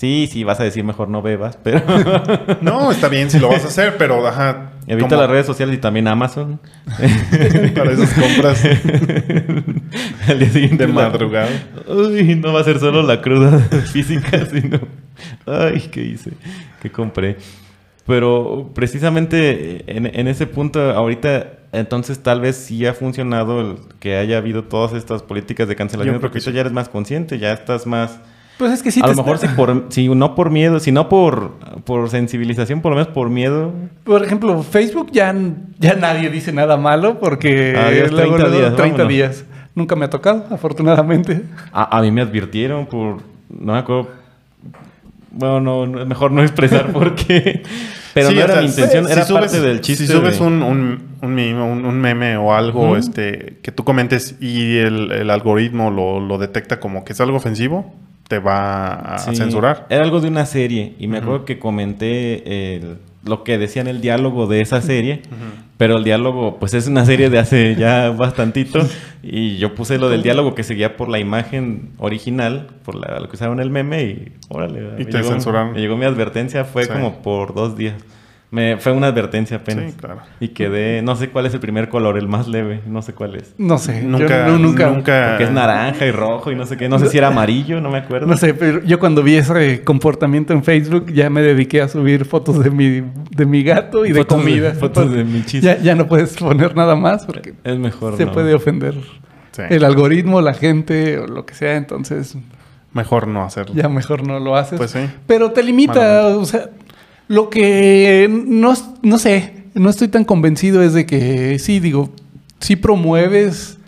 Sí, sí, vas a decir mejor no bebas, pero No, está bien si lo vas a hacer, pero ajá. evita las redes sociales y también Amazon. Para esas compras Al día siguiente de madrugada. Uy, no va a ser solo la cruda física, sino... Ay, ¿qué hice? ¿Qué compré? Pero precisamente en, en ese punto, ahorita, entonces tal vez sí ha funcionado el que haya habido todas estas políticas de cancelación, porque sí. ya eres más consciente, ya estás más... Pues es que sí a te lo mejor está- si, por, si no por miedo, si no por, por sensibilización, por lo menos por miedo. Por ejemplo, Facebook ya, ya nadie dice nada malo porque Adiós, 30 días, 30 vámonos. días. Nunca me ha tocado, afortunadamente. A, a mí me advirtieron por... No me acuerdo... Bueno, no, no, mejor no expresar por qué. Pero Sí, no o era sea, mi intención, si era subes- parte del chiste. Si subes de- un, un, un, meme, un- un meme o algo Ujú. este, que tú comentes y el, el algoritmo lo, lo detecta como que es algo ofensivo, te va a Sí, censurar. Era algo de una serie y me Ujú. acuerdo que comenté el- lo que decía en el diálogo de esa serie, pero el diálogo pues es una serie de hace ya bastantito y yo puse lo del diálogo que seguía por la imagen original, por la, lo que usaron el meme y órale. Y te llegó- censuraron. Me llegó mi advertencia, fue Sí. como por dos días. Me, fue una advertencia apenas. Sí, claro. Y quedé, no sé cuál es el primer color, el más leve, no sé cuál es. No sé. yo Nunca, no- nunca, nunca, Porque es naranja y rojo y no sé qué, no sé si era amarillo, no me acuerdo. No sé, pero yo cuando vi ese comportamiento en Facebook ya me dediqué a subir fotos de mi, de mi gato y de Fotos de- comida. fotos de mi chiste. Ya, ya no puedes poner nada más porque Es mejor se no. puede ofender Sí. el algoritmo, la gente o lo que sea. Entonces Mejor no hacerlo. ya mejor no lo haces. Pues sí. Pero te limita, Malamente. o sea, lo que no, no sé, no estoy tan convencido es de que sí, digo, sí promueves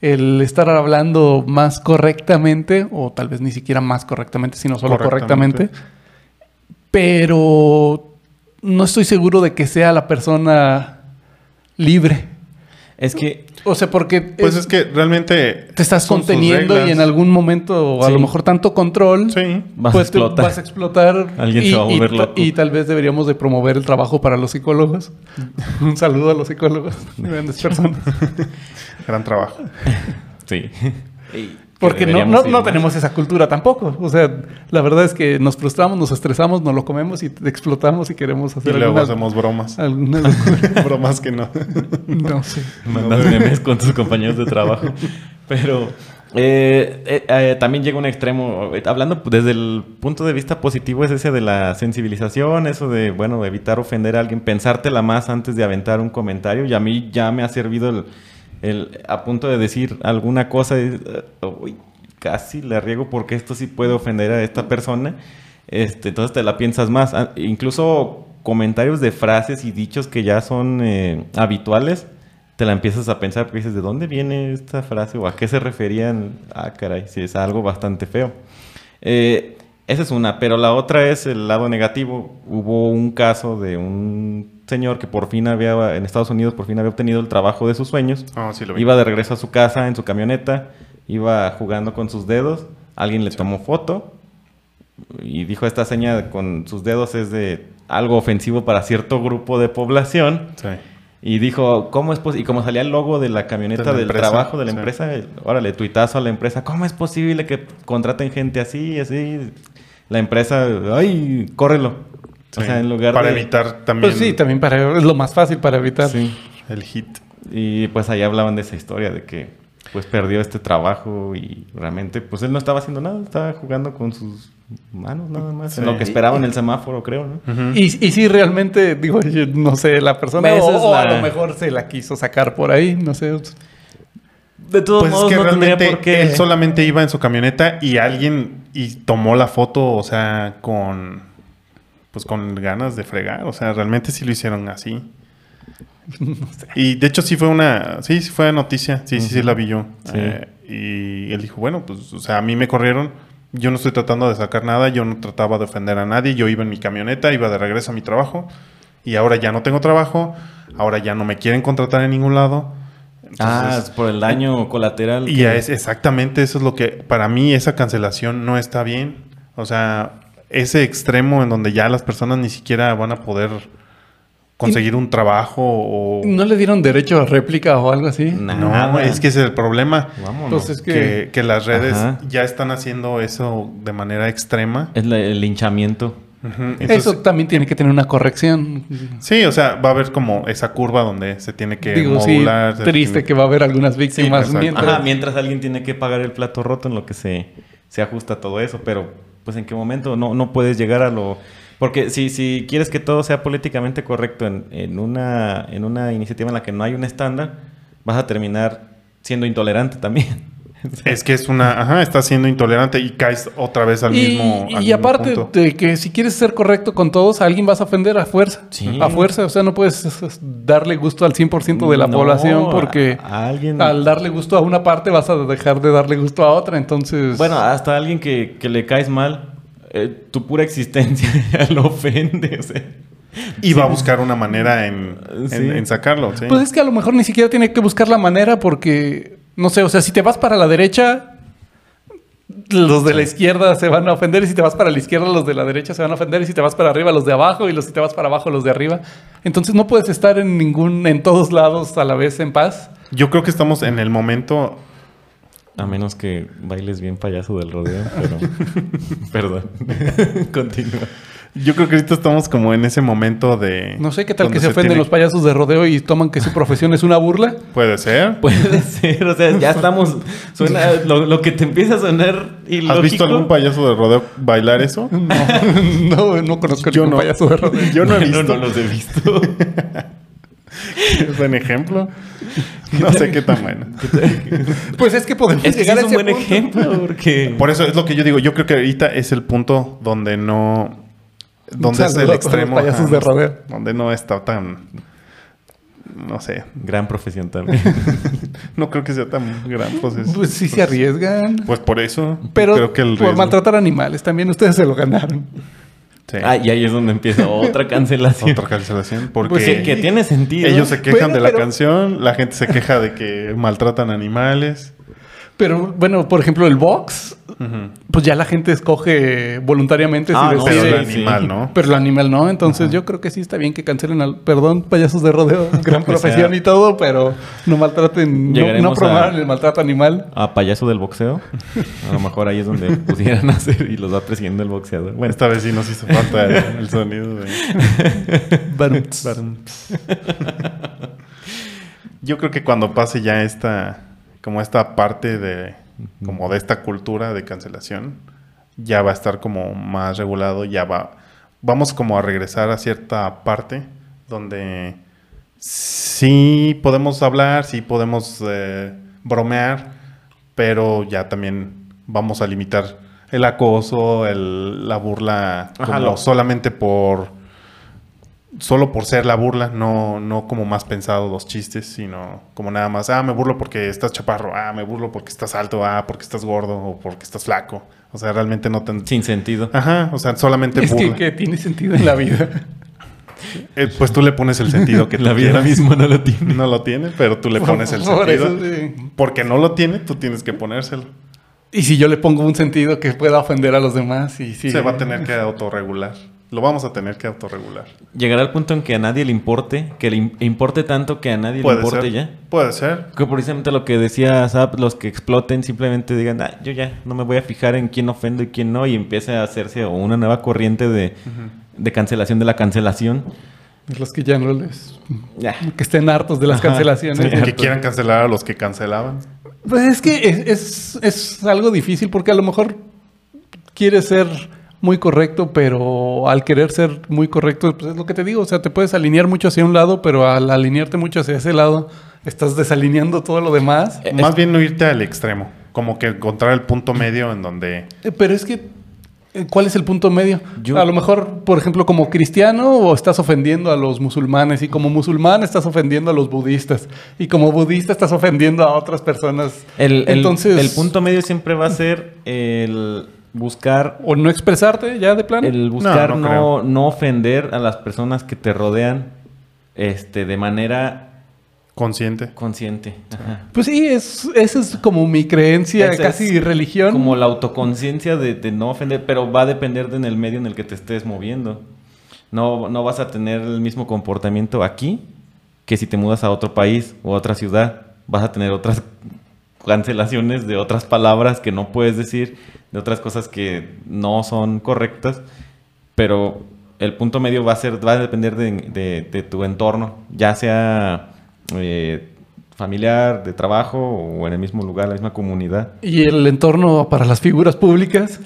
el estar hablando más correctamente, o tal vez ni siquiera más correctamente, sino solo correctamente, Correctamente. pero no estoy seguro de que sea la persona libre. Es que O sea, porque Pues es- es que realmente... te estás conteniendo y en algún momento, a Sí. lo mejor tanto control, Sí. vas a pues te explotar. vas a explotar. Alguien y, se va a y volver ta- loco. y tal vez deberíamos de promover el trabajo para los psicólogos. Un saludo a los psicólogos, grandes personas. Gran trabajo. Sí. Y Porque no, no, no tenemos esa cultura tampoco. O sea, la verdad es que nos frustramos, nos estresamos, nos lo comemos y explotamos y queremos Y hacer luego alguna, hacemos bromas. alguna locura. bromas que no. No sé. Mandas memes con tus compañeros de trabajo. Pero eh, eh, eh, también llega un extremo. Hablando desde el punto de vista positivo, es ese de la sensibilización, eso de, bueno, evitar ofender a alguien, pensártela más antes de aventar un comentario. Y a mí ya me ha servido el, el- a punto de decir alguna cosa. eh, uy, casi la riego porque esto sí puede ofender a esta persona. Este, entonces te la piensas más. Ah, Incluso comentarios de frases y dichos que ya son eh, habituales, te la empiezas a pensar porque dices, ¿de dónde viene esta frase? ¿O a qué se referían? Ah, caray, sí, es algo bastante feo. Eh, esa es una, pero la otra es el lado negativo. Hubo un caso de un señor que por fin había, en Estados Unidos, por fin había obtenido el trabajo de sus sueños. Ah, sí lo. Iba de regreso a su casa en su camioneta, iba jugando con sus dedos, alguien le tomó foto y dijo esta seña con sus dedos es de algo ofensivo para cierto grupo de población. Sí. Y dijo, ¿cómo es posible? Y como salía el logo de la camioneta De la del empresa, trabajo de la sí. empresa, órale, tuitazo a la empresa, ¿cómo es posible que contraten gente así, así? La empresa, ¡ay, córrelo! O sea, en lugar Para de... evitar también Pues sí, también para, es lo más fácil para evitar. Sí. el hit. Y pues ahí hablaban de esa historia, de que pues perdió este trabajo y realmente pues él no estaba haciendo nada, estaba jugando con sus manos nada más, en lo que esperaba en el semáforo, creo, ¿no? Y, y sí, realmente, digo, yo no sé, la persona, Esa o, es o a lo mejor se la quiso sacar por ahí, no sé. De todos Pues es modos, que no tendría realmente por qué... él solamente iba en su camioneta y alguien y tomó la foto, o sea, con pues con ganas de fregar, o sea, realmente sí lo hicieron así. Y de hecho sí fue una, sí, sí fue noticia, sí, sí, sí la vi yo. Sí. Eh, y él dijo, bueno, pues, o sea, a mí me corrieron, yo no estoy tratando de sacar nada, yo no trataba de ofender a nadie, yo iba en mi camioneta, iba de regreso a mi trabajo y ahora ya no tengo trabajo, ahora ya no me quieren contratar en ningún lado. Ah, Entonces, es por el daño colateral. y que- es exactamente eso es lo que para mí esa cancelación no está bien. O sea, ese extremo en donde ya las personas ni siquiera van a poder conseguir un trabajo o ¿No le dieron derecho a réplica o algo así? no, Nada. es que ese es el problema. Vámonos. Pues es que, Que, que las redes Ajá. ya están haciendo eso de manera extrema. Es la- el linchamiento. Entonces, eso también tiene que tener una corrección. sí, o sea, va a haber como esa curva donde se tiene que Digo, sí, modular. se triste tiene- que va a haber algunas víctimas mientras... Ajá, mientras alguien tiene que pagar el plato roto en lo que se, se ajusta todo eso, pero pues en qué momento no, no puedes llegar a lo... Porque si, si quieres que todo sea políticamente correcto en, en, una, en una iniciativa en la que no hay un estándar, vas a terminar siendo intolerante también. Es que es una, ajá, estás siendo intolerante y caes otra vez al y, mismo. y al mismo aparte punto. de que si quieres ser correcto con todos, a alguien vas a ofender a fuerza. Sí. A fuerza, o sea, no puedes es, es, darle gusto al 100% de la No, población porque a- a alguien... al darle gusto a una parte vas a dejar de darle gusto a otra, entonces... Bueno, hasta alguien que, que le caes mal, eh, tu pura existencia ya lo ofende. o sea. Y va a buscar una manera en, en- sacarlo, sí. Pues es que a lo mejor ni siquiera tiene que buscar la manera porque, no sé, o sea, si te vas para la derecha, los de la izquierda se van a ofender y si te vas para la izquierda, los de la derecha se van a ofender y si te vas para arriba, los de abajo y los si te vas para abajo, los de arriba. Entonces no puedes estar en ningún, en todos lados a la vez en paz. Yo creo que estamos en el momento. A menos que bailes bien payaso del rodeo, pero... Perdón. Continúa. Yo creo que ahorita estamos como en ese momento de. No sé qué tal que se ofenden tiene- los payasos de rodeo y toman que su profesión es una burla. Puede ser. Puede ser, o sea, ya estamos... Suena... Lo, lo que te empieza a sonar ilógico... ¿Has visto algún payaso de rodeo bailar eso? No, no conozco Yo ningún no. payaso de rodeo. Yo no he No, visto. no los he visto. ¿Es buen ejemplo? No sé qué tan bueno. Pues es que podemos Es que sí llegar es a un buen punto. ejemplo, porque... Por eso es lo que yo digo. Yo creo que ahorita es el punto donde no. Donde es el extremo. payasos de rodeo. Donde no está tan. No sé. Gran profesión también. No creo que sea tan gran proceso. Pues sí se arriesgan. Pues por eso. Pero creo que el por maltratar animales también ustedes se lo ganaron. Sí. ah, y ahí es donde empieza otra cancelación. Otra cancelación. Porque Pues sí, que tiene sentido. ellos se quejan Bueno, de la pero- canción, la gente se queja de que maltratan animales. Pero bueno, por ejemplo, el box, pues ya la gente escoge voluntariamente Ah, si no, Pero el sí. animal, ¿no? Pero el animal no, entonces yo creo que sí está bien que cancelen al... Perdón, payasos de rodeo, gran sea, profesión y todo, pero no maltraten, no, Llegaremos no promuevan el maltrato animal. A payaso del boxeo. A lo mejor ahí es donde pudieran hacer y los va presidiendo el boxeador. Bueno, Esta vez sí nos hizo falta el, el sonido de... Barumts. Yo creo que cuando pase ya esta, como esta parte de, como de esta cultura de cancelación, ya va a estar como más regulado, ya va, vamos como a regresar a cierta parte donde sí podemos hablar, sí podemos eh, bromear, pero ya también vamos a limitar el acoso, el- la burla, Ajá, como lo- solamente por solo por ser la burla, no, no como más pensado los chistes, sino como nada más, ah, me burlo porque estás chaparro, ah, me burlo porque estás alto, ah, porque estás gordo o porque estás flaco. O sea, realmente no tan... sin sentido. Ajá, o sea, solamente Es que, burla. que tiene sentido en la vida. Eh, pues tú le pones el sentido que tú La vida quieras. misma no lo tiene. No lo tiene, pero tú le pones el Por sentido. eso, sí. Porque no lo tiene, tú tienes que ponérselo. Y si yo le pongo un sentido que pueda ofender a los demás, y sí. Se va a tener que autorregular. Lo vamos a tener que autorregular. Llegará al punto en que a nadie le importe, que le im- importe tanto que a nadie le importe ser. ya. Puede ser. Que precisamente lo que decía Zap, los que exploten simplemente digan, ah, yo ya no me voy a fijar en quién ofendo y quién no, y empiece a hacerse o una nueva corriente de, de cancelación de la cancelación. Los que ya no les. Ya. que estén hartos de las Ajá, cancelaciones. Sí, que quieran cancelar a los que cancelaban. Pues es que es, es, es algo difícil porque a lo mejor quieres ser muy correcto, pero al querer ser muy correcto, pues es lo que te digo, o sea, te puedes alinear mucho hacia un lado, pero al alinearte mucho hacia ese lado, estás desalineando todo lo demás. Eh, Más es- bien no irte al extremo. Como que encontrar el punto medio en donde... Eh, Pero es que, eh, ¿cuál es el punto medio? Yo- A lo mejor, por ejemplo, como cristiano o estás ofendiendo a los musulmanes y como musulmán estás ofendiendo a los budistas y como budista estás ofendiendo a otras personas. El, el- Entonces, el punto medio siempre va a ser el buscar O no expresarte ya de plano. el buscar No, no, no creo. no ofender a las personas que te rodean este de manera Consciente. consciente. Ajá. Pues sí, es, esa es como mi creencia, Esa casi es religión. Como la autoconciencia de, de no ofender, pero va a depender de en el medio en el que te estés moviendo. No, no vas a tener el mismo comportamiento aquí que si te mudas a otro país o a otra ciudad. Vas a tener otras cancelaciones de otras palabras que no puedes decir, de otras cosas que no son correctas, pero el punto medio va a ser, va a depender de, de- de tu entorno, ya sea eh, familiar, de trabajo o en el mismo lugar, la misma comunidad. Y el entorno para las figuras públicas.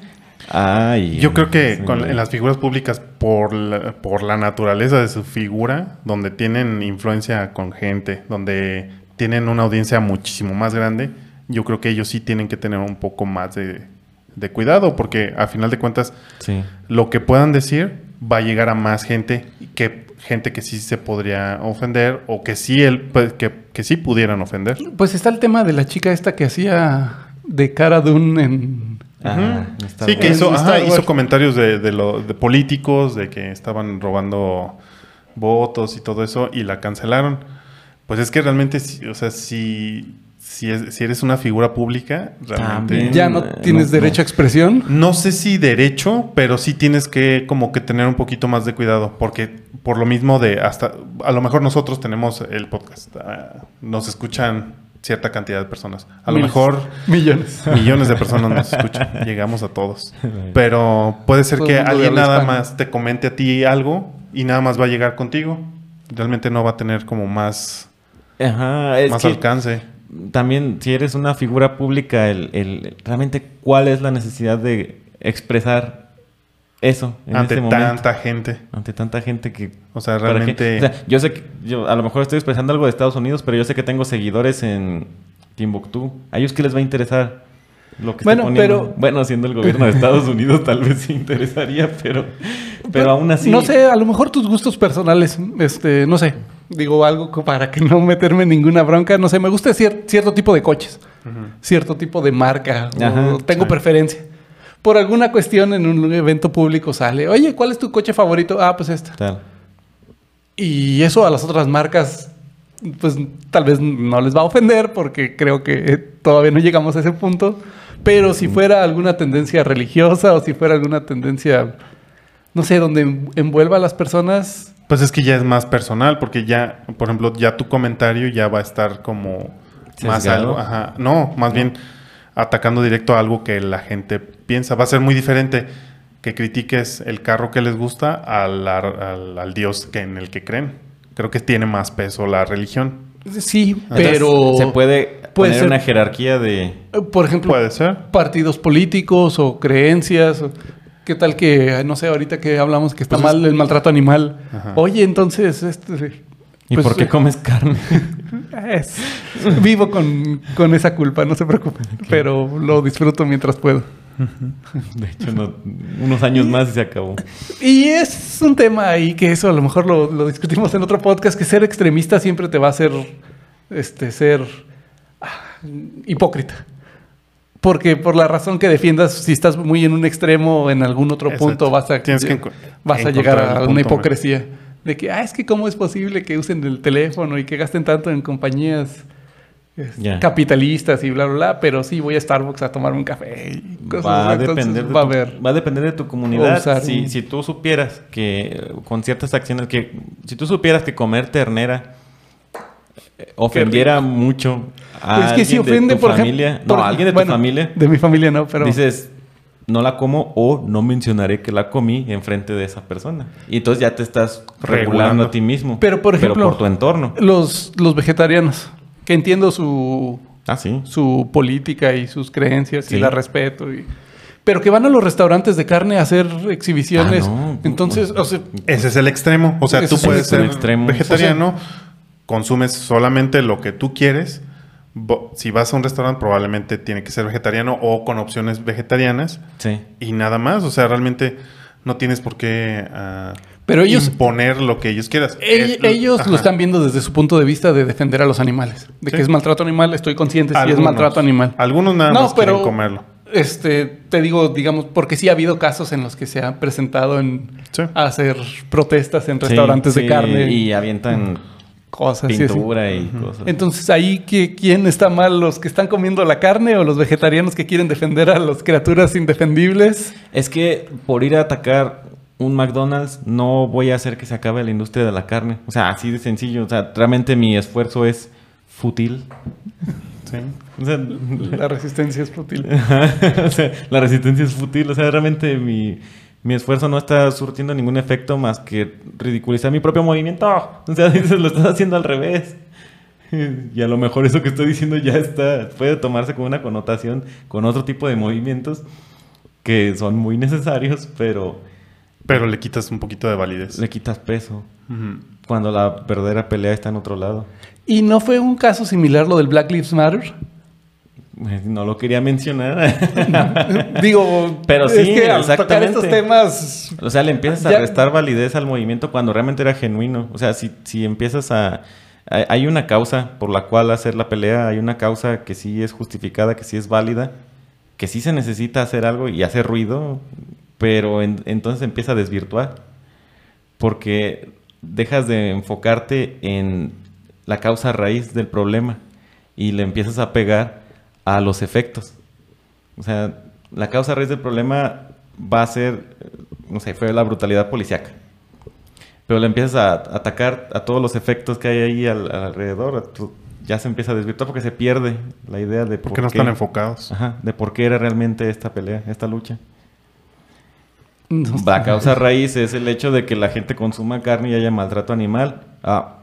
Ay, Yo creo que sí. con- en las figuras públicas, por la, por la naturaleza de su figura, donde tienen influencia con gente, donde tienen una audiencia muchísimo más grande, yo creo que ellos sí tienen que tener un poco más de, de cuidado, porque a final de cuentas, Sí. lo que puedan decir va a llegar a más gente que gente que sí se podría ofender o que sí él pues, que, que sí pudieran ofender. Pues está el tema de la chica esta que hacía de cara de un en... Ah, Ujú. está Sí, que hizo, ajá, hizo comentarios de, de, lo- de políticos, de que estaban robando votos y todo eso, y la cancelaron. Pues es que realmente, o sea, si, si, es- si eres una figura pública, realmente... También. Ya no tienes no, derecho a expresión. No sé si derecho, pero sí tienes que como que tener un poquito más de cuidado, porque por lo mismo de hasta, a lo mejor nosotros tenemos el podcast, ah, nos escuchan cierta cantidad de personas. A lo mejor Millones. millones de personas nos escuchan, llegamos a todos. Pero puede ser Todo que alguien nada más te comente a ti algo y nada más va a llegar contigo. Realmente no va a tener como más, Ajá, es más que alcance. También si eres una figura pública, el, el- realmente cuál es la necesidad de expresar eso en ante este momento. tanta gente. Ante tanta gente que... O sea, realmente... O sea, yo sé que... Yo a lo mejor estoy expresando algo de Estados Unidos, pero yo sé que tengo seguidores en Timbuktu. ¿A ellos qué les va a interesar? Lo que Bueno, pero- Bueno, siendo el gobierno de Estados Unidos tal vez sí interesaría, pero... Pero aún así... No sé, a lo mejor tus gustos personales, este, no sé. Digo algo para que no meterme en ninguna bronca. No sé, me gusta cier- cierto tipo de coches, cierto tipo de marca. o Ajá, tengo sí. preferencia. Por alguna cuestión en un evento público sale, oye, ¿cuál es tu coche favorito? Ah, pues esta. Tal. Y eso a las otras marcas pues tal vez no les va a ofender porque creo que todavía no llegamos a ese punto. Pero si fuera alguna tendencia religiosa o si fuera alguna tendencia, no sé, donde envuelva a las personas. Pues es que ya es más personal, porque ya, por ejemplo, ya tu comentario ya va a estar como más algo. Ajá. No, más bien atacando directo a algo que la gente piensa. Va a ser muy diferente que critiques el carro que les gusta al, al, al Dios que, en el que creen. Creo que tiene más peso la religión. Sí, Entonces, pero. Se puede puede poner ser- una jerarquía de... Por ejemplo, Puede ser. partidos políticos o creencias. o- ¿Qué tal que, no sé, ahorita que hablamos que está Pues es- mal el maltrato animal? Ajá. Oye, entonces, este, ¿Y pues, por qué eh, comes carne? es- vivo con, con esa culpa, no se preocupen. Pero lo disfruto mientras puedo. De hecho, no- unos años más y se acabó. Y es un tema ahí que eso a lo mejor lo, lo discutimos en otro podcast, que ser extremista siempre te va a hacer este, ser ah, hipócrita. Porque por la razón que defiendas, si estás muy en un extremo o en algún otro Exacto. punto, vas a, Tienes que enco- vas a llegar a punto una hipocresía. De que, ah, es que cómo es posible que usen el teléfono y que gasten tanto en compañías capitalistas y bla, bla, bla, pero sí voy a Starbucks a tomarme un café y cosas Va a. Entonces, depender de va a tu, haber. va a depender de tu comunidad. usar Si, si tú supieras que con ciertas acciones que... Si tú supieras que comer ternera ofendiera mucho a Pues es que si alguien ofende, de tu por ejemplo. familia... por- no, a alguien de bueno, tu familia. De mi familia no, pero. Dices, no la como o no mencionaré que la comí enfrente de esa persona. Y entonces ya te estás regulando, Regulando. a ti mismo. Pero, por ejemplo- por tu entorno. Los, los vegetarianos, que entiendo su, Ah, sí. su política y sus creencias Sí. y la respeto. y- pero que van a los restaurantes de carne a hacer exhibiciones. Ah, no. Entonces, o sea, Ese es el extremo. O sea, tú puedes ser extremo. vegetariano, consumes solamente lo que tú quieres. Si vas a un restaurante, probablemente tiene que ser vegetariano o con opciones vegetarianas Sí. y nada más. O sea, realmente no tienes por qué ah, Pero ellos- imponer lo que ellos quieras. ell- Es- ellos ajá. lo están viendo desde su punto de vista de defender a los animales. De que es maltrato animal, estoy consciente si es Algunos. maltrato animal. Algunos nada No, más quieren pero- comerlo. Este, te digo, digamos, porque sí ha habido casos en los que se han presentado en Sí. hacer protestas en restaurantes Sí, de sí, carne Y avientan cosas así. pintura y cosas. Entonces, ahí, ¿qué- ¿quién está mal? ¿Los que están comiendo la carne o los vegetarianos que quieren defender a las criaturas indefendibles? Es que por ir a atacar un McDonald's no voy a hacer que se acabe la industria de la carne. O sea, así de sencillo. O sea, realmente mi esfuerzo es fútil. Sí. O sea, La resistencia es fútil. o sea, la resistencia es fútil. O sea, realmente mi, mi esfuerzo no está surtiendo ningún efecto más que ridiculizar mi propio movimiento. O sea, dices, lo estás haciendo al revés. Y a lo mejor eso que estoy diciendo ya está, puede tomarse como una connotación con otro tipo de movimientos que son muy necesarios, pero Pero le quitas un poquito de validez. le quitas peso cuando la verdadera pelea está en otro lado. ¿Y no fue un caso similar lo del Black Lives Matter? No lo quería mencionar. Digo, Pero es sí, que al tocar exactamente. estos temas... O sea, le empiezas a Ya- restar validez al movimiento cuando realmente era genuino. O sea, si, si empiezas a... hay- Hay una causa por la cual hacer la pelea, hay una causa que sí es justificada, que sí es válida, que sí se necesita hacer algo y hacer ruido, pero en- entonces empieza a desvirtuar. Porque dejas de enfocarte en la causa raíz del problema y le empiezas a pegar a los efectos. O sea, la causa raíz del problema va a ser, no sé, fue la brutalidad policíaca. Pero le empiezas a atacar a todos los efectos que hay ahí al, alrededor. ya se empieza a desvirtuar porque se pierde la idea de por Porque no qué- están enfocados. Ajá, de por qué era realmente esta pelea, esta lucha. no. La causa raíz es el hecho de que la gente consuma carne y haya maltrato animal. Ah,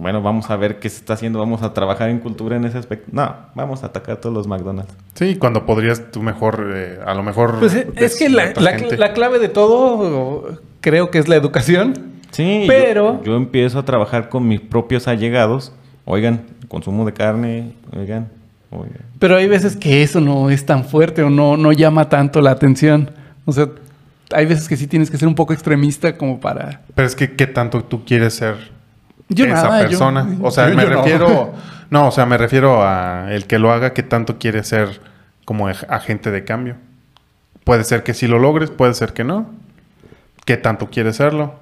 bueno, vamos a ver qué se está haciendo, vamos a trabajar en cultura en ese aspecto. No, vamos a atacar todos los McDonald's. Sí, cuando podrías tú mejor, eh, a lo mejor... Pues es, es que la clave de todo creo que es la educación. Sí, Pero- yo, yo empiezo a trabajar con mis propios allegados. Oigan, consumo de carne, oigan, oigan. Pero hay veces que eso no es tan fuerte o no, no llama tanto la atención. O sea, hay veces que sí tienes que ser un poco extremista como para... Pero es que, ¿qué tanto tú quieres ser Yo esa nada, yo- persona? o sea, yo- me no. refiero... No. o sea, me refiero a el que lo haga, ¿qué tanto quiere ser como ag- agente de cambio? Puede ser que sí lo logres, puede ser que no. ¿Qué tanto quieres serlo?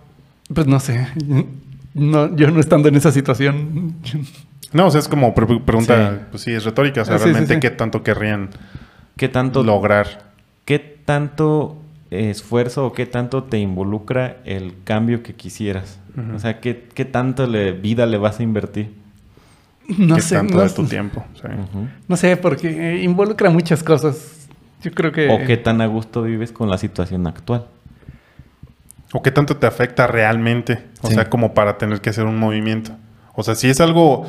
Pues no sé. no, yo no estando en esa situación. No, o sea, es como pre- pregunta, Sí. pues sí, es retórica. O sea, Ah, sí, realmente sí. qué tanto querrían ¿Qué tanto, lograr. ¿Qué tanto esfuerzo o qué tanto te involucra el cambio que quisieras? O sea, ¿qué, qué tanto le, vida le vas a invertir? No qué sé, tanto no, de tu tiempo. sí. No sé, porque eh, involucra muchas cosas. Yo creo que... ¿O qué tan a gusto vives con la situación actual? O qué tanto te afecta realmente. O Sí. sea, como para tener que hacer un movimiento. O sea, si es algo.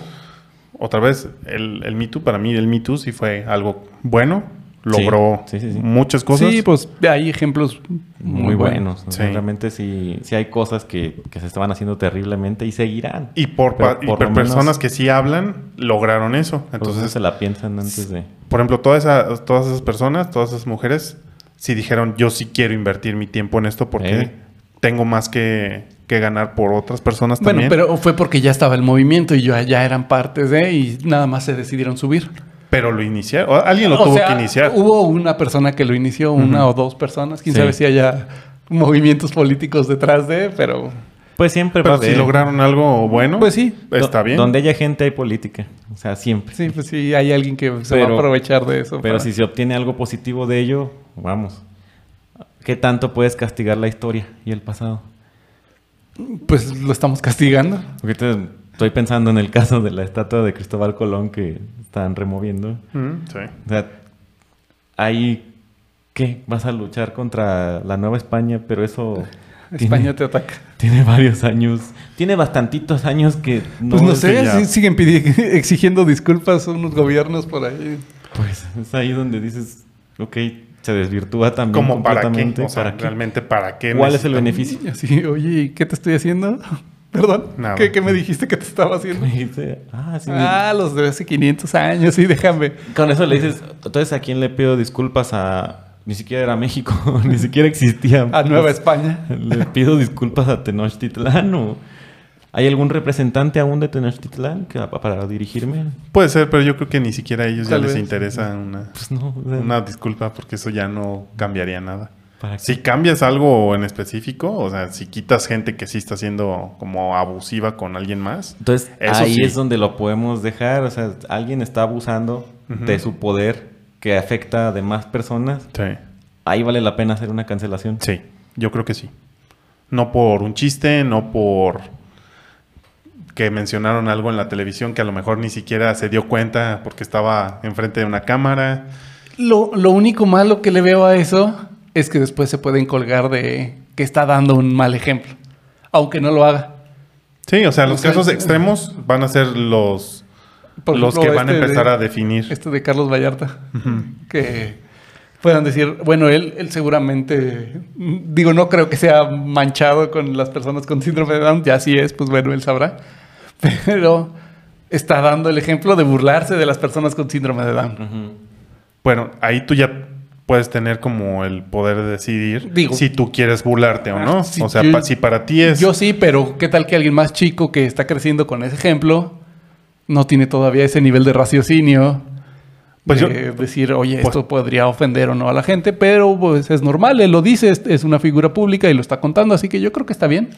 Otra vez, el, el Me Too, para mí, el Me Too sí fue algo bueno. Logró Sí, sí, sí. muchas cosas. Sí, pues hay ejemplos Muy, buenos. O sea, Sí. realmente sí, sí hay cosas que, que se estaban haciendo terriblemente y seguirán. Y por, Pero pa- y por por lo menos- personas que sí hablan, lograron eso. Entonces se la piensan antes de... por ejemplo, todas esas, todas esas personas, todas esas mujeres, sí dijeron, yo sí quiero invertir mi tiempo en esto porque Eh. tengo más que, que ganar por otras personas Bueno, también. pero fue porque ya estaba el movimiento y ya, ya eran partes de y nada más se decidieron subir. Pero lo iniciaron. Alguien lo O tuvo sea, que iniciar. Hubo una persona que lo inició, una o dos personas. Quién Sí. sabe si haya movimientos políticos detrás de, pero Pues siempre Pero va a si lograron algo bueno, Pues sí. está Do- bien. Donde haya gente hay política. O sea, siempre. sí, pues sí, hay alguien que se va a aprovechar de eso. Pero para- si se obtiene algo positivo de ello, vamos. ¿Qué tanto puedes castigar la historia y el pasado? Pues lo estamos castigando. Porque te- estoy pensando en el caso de la estatua de Cristóbal Colón que están removiendo. Mm, sí. O sea, ahí, ¿qué? Vas a luchar contra la Nueva España, pero eso España tiene, te ataca. tiene varios años. Tiene bastantitos años que no... pues no sé, ya- siguen exigiendo disculpas a unos gobiernos por ahí. Pues es ahí donde dices, ok, se desvirtúa también Como para qué. completamente. O sea, ¿Para qué? realmente para qué. ¿Cuál es el necesitan- beneficio? Así, oye, ¿y qué te estoy haciendo? Perdón, Nada. ¿Qué, qué me dijiste que te estaba haciendo? Me dice, ah, sí. Ah, los de hace 500 años, sí, déjame. Con eso le dices, entonces a quién le pido disculpas a... Ni siquiera era México, ni siquiera existía. A Nueva Pues, España. Le pido disculpas a Tenochtitlán o... ¿Hay algún representante aún de Tenochtitlán que, para dirigirme? Puede ser, pero yo creo que ni siquiera a ellos Tal ya les interesa una, Pues no. o sea, una disculpa porque eso ya no cambiaría nada. Si cambias algo en específico, o sea, si quitas gente que sí está siendo como abusiva con alguien más, Entonces Eso ahí sí. es donde lo podemos dejar. O sea, alguien está abusando de su poder que afecta a demás personas. sí. Ahí vale la pena hacer una cancelación. Sí, yo creo que sí. No por un chiste, no por que mencionaron algo en la televisión que a lo mejor ni siquiera se dio cuenta porque estaba enfrente de una cámara. Lo, lo único malo que le veo a eso es que después se pueden colgar de que está dando un mal ejemplo, aunque no lo haga. Sí, o sea, los O sea, casos extremos van a ser los, Por los ejemplo, que van a este empezar de- a definir. Este de Carlos Vallarta, que puedan decir, bueno, él, él seguramente, digo, no creo que sea manchado con las personas con síndrome de Down, ya sí es, pues bueno, él sabrá, pero está dando el ejemplo de burlarse de las personas con síndrome de Down. Bueno, ahí tú ya puedes tener como el poder de decidir Digo- si tú quieres burlarte o Ah, no. si o sea, yo- pa- si para ti es... Yo sí, pero ¿qué tal que alguien más chico que está creciendo con ese ejemplo no tiene todavía ese nivel de raciocinio? Pues de yo- decir, oye, pues- esto podría ofender o no a la gente, pero pues es normal, él lo dice, es, es una figura pública y lo está contando, así que yo creo que está bien.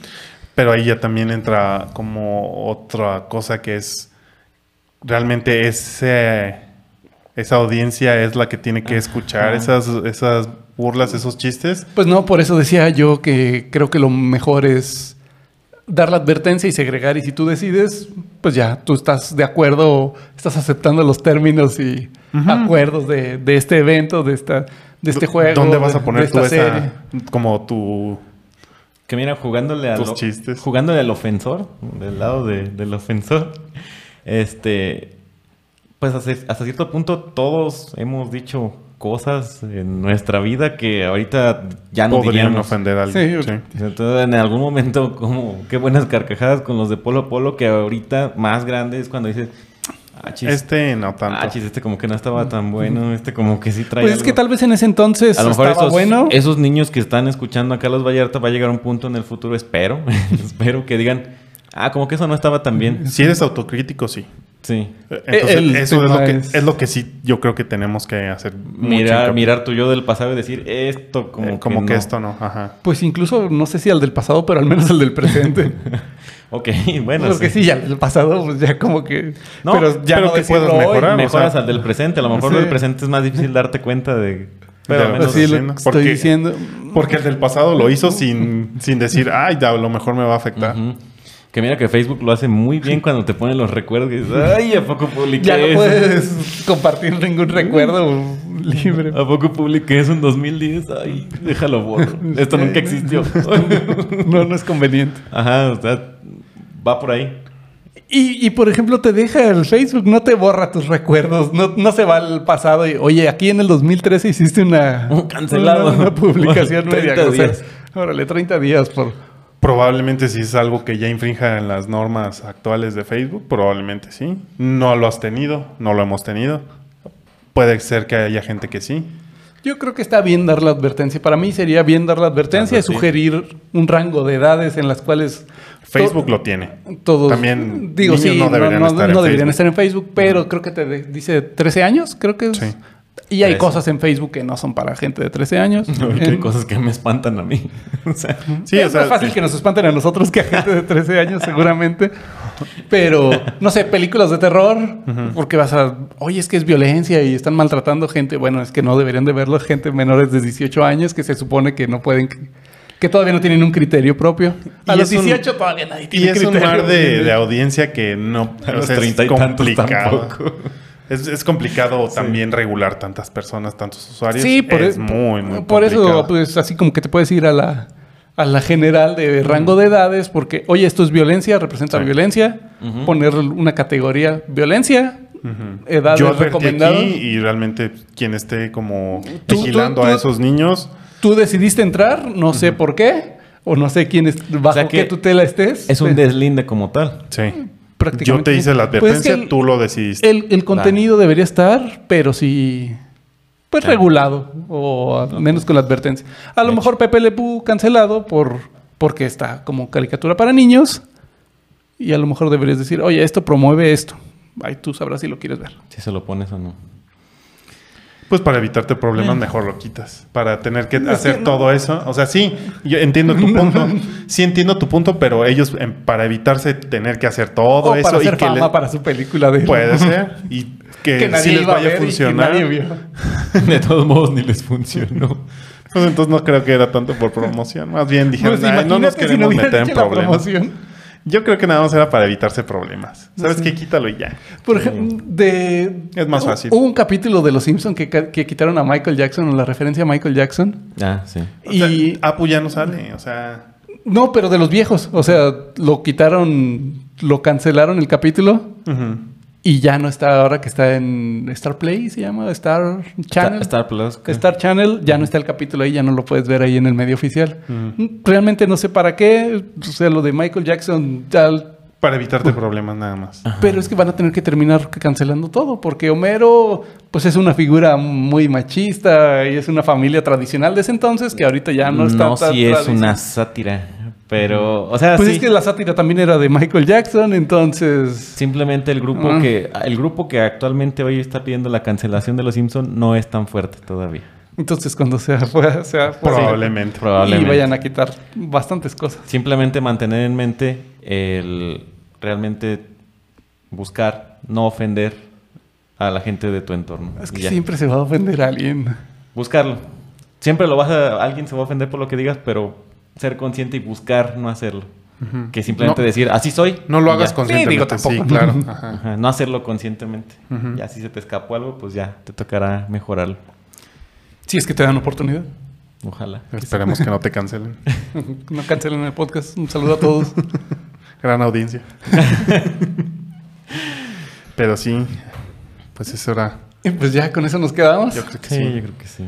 Pero ahí ya también entra como otra cosa que es realmente ese, esa audiencia es la que tiene que escuchar esas, esas burlas, esos chistes. Pues no, por eso decía yo que creo que lo mejor es dar la advertencia y segregar, y si tú decides, pues ya, tú estás de acuerdo, estás aceptando los términos y acuerdos de, de este evento, de esta de este juego. ¿Dónde vas de- a poner de tú esta esa, serie. como tu... Que mira, jugándole al, Tus chistes. jugándole al ofensor, del lado de- del ofensor, este, pues hasta, hasta cierto punto todos hemos dicho cosas en nuestra vida que ahorita ya no podrían diríamos. ofender a Sí, alguien. ok. Sí. Entonces, en algún momento, como qué buenas carcajadas con los de Polo a Polo, que ahorita más grande es cuando dices, ah, chis, Este no tanto. ah, chis, este como que no estaba tan bueno, este como que sí trae Pues es que algo". tal vez en ese entonces A lo mejor estaba esos, bueno. esos niños que están escuchando a Carlos Vallarta va a llegar un punto en el futuro, espero, espero que digan, ah, como que eso no estaba tan bien. Si eres autocrítico, sí. Sí. Entonces, El eso es lo, que, es- es lo que sí yo creo que tenemos que hacer. Mirar, mirar tu yo del pasado y decir, esto como, Eh, como que, no". esto no. Ajá. Pues incluso, no sé si al del pasado, pero al menos al del presente. Ok, bueno. Porque sí. ya el pasado, pues ya como que. No, pero ya pero no que puedes hoy. mejorar. Mejoras o sea, al del presente. A lo mejor sí. del presente es más difícil darte cuenta de... Pero al menos sí, lo haciendo. que estoy Porque- diciendo. Porque el del pasado lo hizo sin, sin decir, ay, a lo mejor me va a afectar. Ujú. Que mira que Facebook lo hace muy bien cuando te ponen los recuerdos. Y dices, Ay, ¿a poco publiqué Ya no eso? puedes compartir ningún recuerdo libre. ¿A poco publiqué eso en 2010? Ay, déjalo borro. Esto nunca existió. No, no es conveniente. Ajá, o sea, va por ahí. Y, y, por ejemplo, te deja el Facebook, no te borra tus recuerdos, no, no se va al pasado y, oye, aquí en el 2013 hiciste una, Cancelado. una, una publicación 30 media días. Órale, 30 días por... Probablemente si es algo que ya infrinja en las normas actuales de Facebook, probablemente sí. No lo has tenido, no lo hemos tenido. Puede ser que haya gente que sí. Yo creo que está bien dar la advertencia. Para mí sería bien dar la advertencia y sugerir un rango de edades en las cuales... Facebook lo tiene. Todos, También digo, niños sí, no deberían no, estar en deberían Facebook. estar en Facebook, pero creo que te dice 13 años, creo que es. Sí. Y hay 13. cosas en Facebook que no son para gente de 13 años. Hay En- cosas que me espantan a mí. o sea, Sí, es o sea, más fácil que nos espanten a nosotros que a gente de 13 años, seguramente. Pero, no sé, películas de terror, porque vas a, oye, es que es violencia y están maltratando gente. Bueno, es que no deberían de verlo gente menores de 18 años que se supone que no pueden, que todavía no tienen un criterio propio. A Y los es un- 18 todavía nadie Y tiene es un criterio. mar de, de audiencia que no A los sea, es 30 y tantos complicado. tampoco. Es, es complicado también regular tantas personas, tantos usuarios. Sí, por, es e- muy, muy por eso, complicado. pues así como que te puedes ir a la, a la general de rango de edades, porque, oye, esto es violencia, representa Sí. violencia, Ujú. poner una categoría viencia, Ujú. edades Yo advertí recomendadas. aquí y realmente quien esté como Tú- vigilando tú- a tú- esos niños, Tú decidiste entrar, no sé por qué, o no sé quién es, bajo sea que qué tutela estés. es un deslinde como tal. sí. Prácticamente. Yo te hice la Pues es que advertencia, el- tú lo decidiste. El, el contenido debería estar, pero sí. Pues Claro. regulado, o al menos con la advertencia. A lo mejor Pepe Le Pew cancelado por, porque está como caricatura para niños. Y a lo mejor deberías decir, oye, esto promueve esto. Ahí tú sabrás si lo quieres ver. Si se lo pones o no. Pues para evitarte problemas, mejor lo quitas. Para tener que Es hacer que no. todo eso. O sea, sí, yo entiendo tu punto. Sí entiendo tu punto, pero ellos, em, para evitarse tener que hacer todo o eso para hacer y que fama le- para su película de... puede ser y que, que nadie sí les a vaya a ver y que funcionar. nadie vio. De todos modos, ni les funcionó. Pues entonces no creo que era tanto por promoción. Más bien dijeron, Pues "Ay, no nos imagínate si no queremos meter en problemas. Yo creo que nada más era para evitarse problemas. ¿Sabes Sí. qué? Quítalo y ya. Por ejemplo, de... Es más fácil. Hubo un capítulo de Los Simpsons que, que quitaron a Michael Jackson, la referencia a Michael Jackson. Ah, sí. O sea, y... Apu ya no sale. O sea, No, pero de los viejos. O sea, lo quitaron, lo cancelaron el capítulo ujú. Y ya no está ahora que está en Star Play, se llama Star Channel. Star, Star Plus. ¿qué? Star Channel, ya no está el capítulo ahí, ya no lo puedes ver ahí en el medio oficial. Mm. Realmente no sé para qué. O sea, lo de Michael Jackson, ya- para evitarte problemas nada más. pero es que van a tener que terminar cancelando todo, porque Homero, pues es una figura muy machista y es una familia tradicional de ese entonces que ahorita ya no está No, tan sí es una sátira. Pero, o sea, Pues sí. es que la sátira también era de Michael Jackson, entonces... Simplemente el grupo Ah. que el grupo que actualmente hoy está pidiendo la cancelación de los Simpsons no es tan fuerte todavía. Entonces cuando sea fuera, sea fuera, Probablemente. Probablemente. y vayan a quitar bastantes cosas. Simplemente mantener en mente el realmente buscar no ofender a la gente de tu entorno. Es que siempre se va a ofender a alguien. Buscarlo. Siempre lo vas a alguien se va a ofender por lo que digas, pero ser consciente y buscar no hacerlo. Que simplemente No. decir, así soy. No lo hagas ya. conscientemente. Sí, Sí, digo, claro. tampoco. Ajá. Ajá, no hacerlo conscientemente. Ujú. Ya si se te escapó algo, pues ya te tocará mejorarlo. Si es que te dan oportunidad. Ojalá. Esperemos que no te cancelen. No cancelen el podcast. Un saludo a todos. Gran audiencia. Pero sí, pues eso era. pues ya con eso nos quedamos. Yo creo que Sí, sí. yo creo que sí.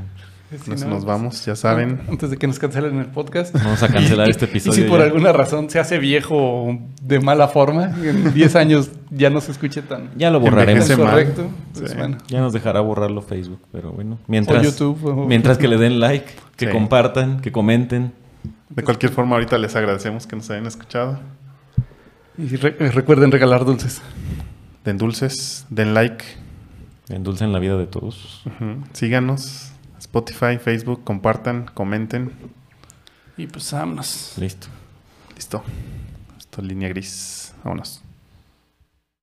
Si no, nos vamos, ya saben. Antes de que nos cancelen el podcast. Vamos a cancelar este Y episodio. si por ya. alguna razón se hace viejo de mala forma, en 10 años ya no se escuche tan, Ya lo borraremos. Correcto. Pues Sí. bueno. Ya nos dejará borrarlo Facebook, pero bueno. Mientras, O YouTube, o- mientras que le den like, que Sí. compartan, que comenten. De cualquier forma, ahorita les agradecemos que nos hayan escuchado. Y re- recuerden regalar dulces. Den dulces, den like, Endulcen la vida de todos. síganos. Spotify, Facebook, compartan, comenten. Y pues vámonos. Listo. Listo. Esta línea gris. Vámonos.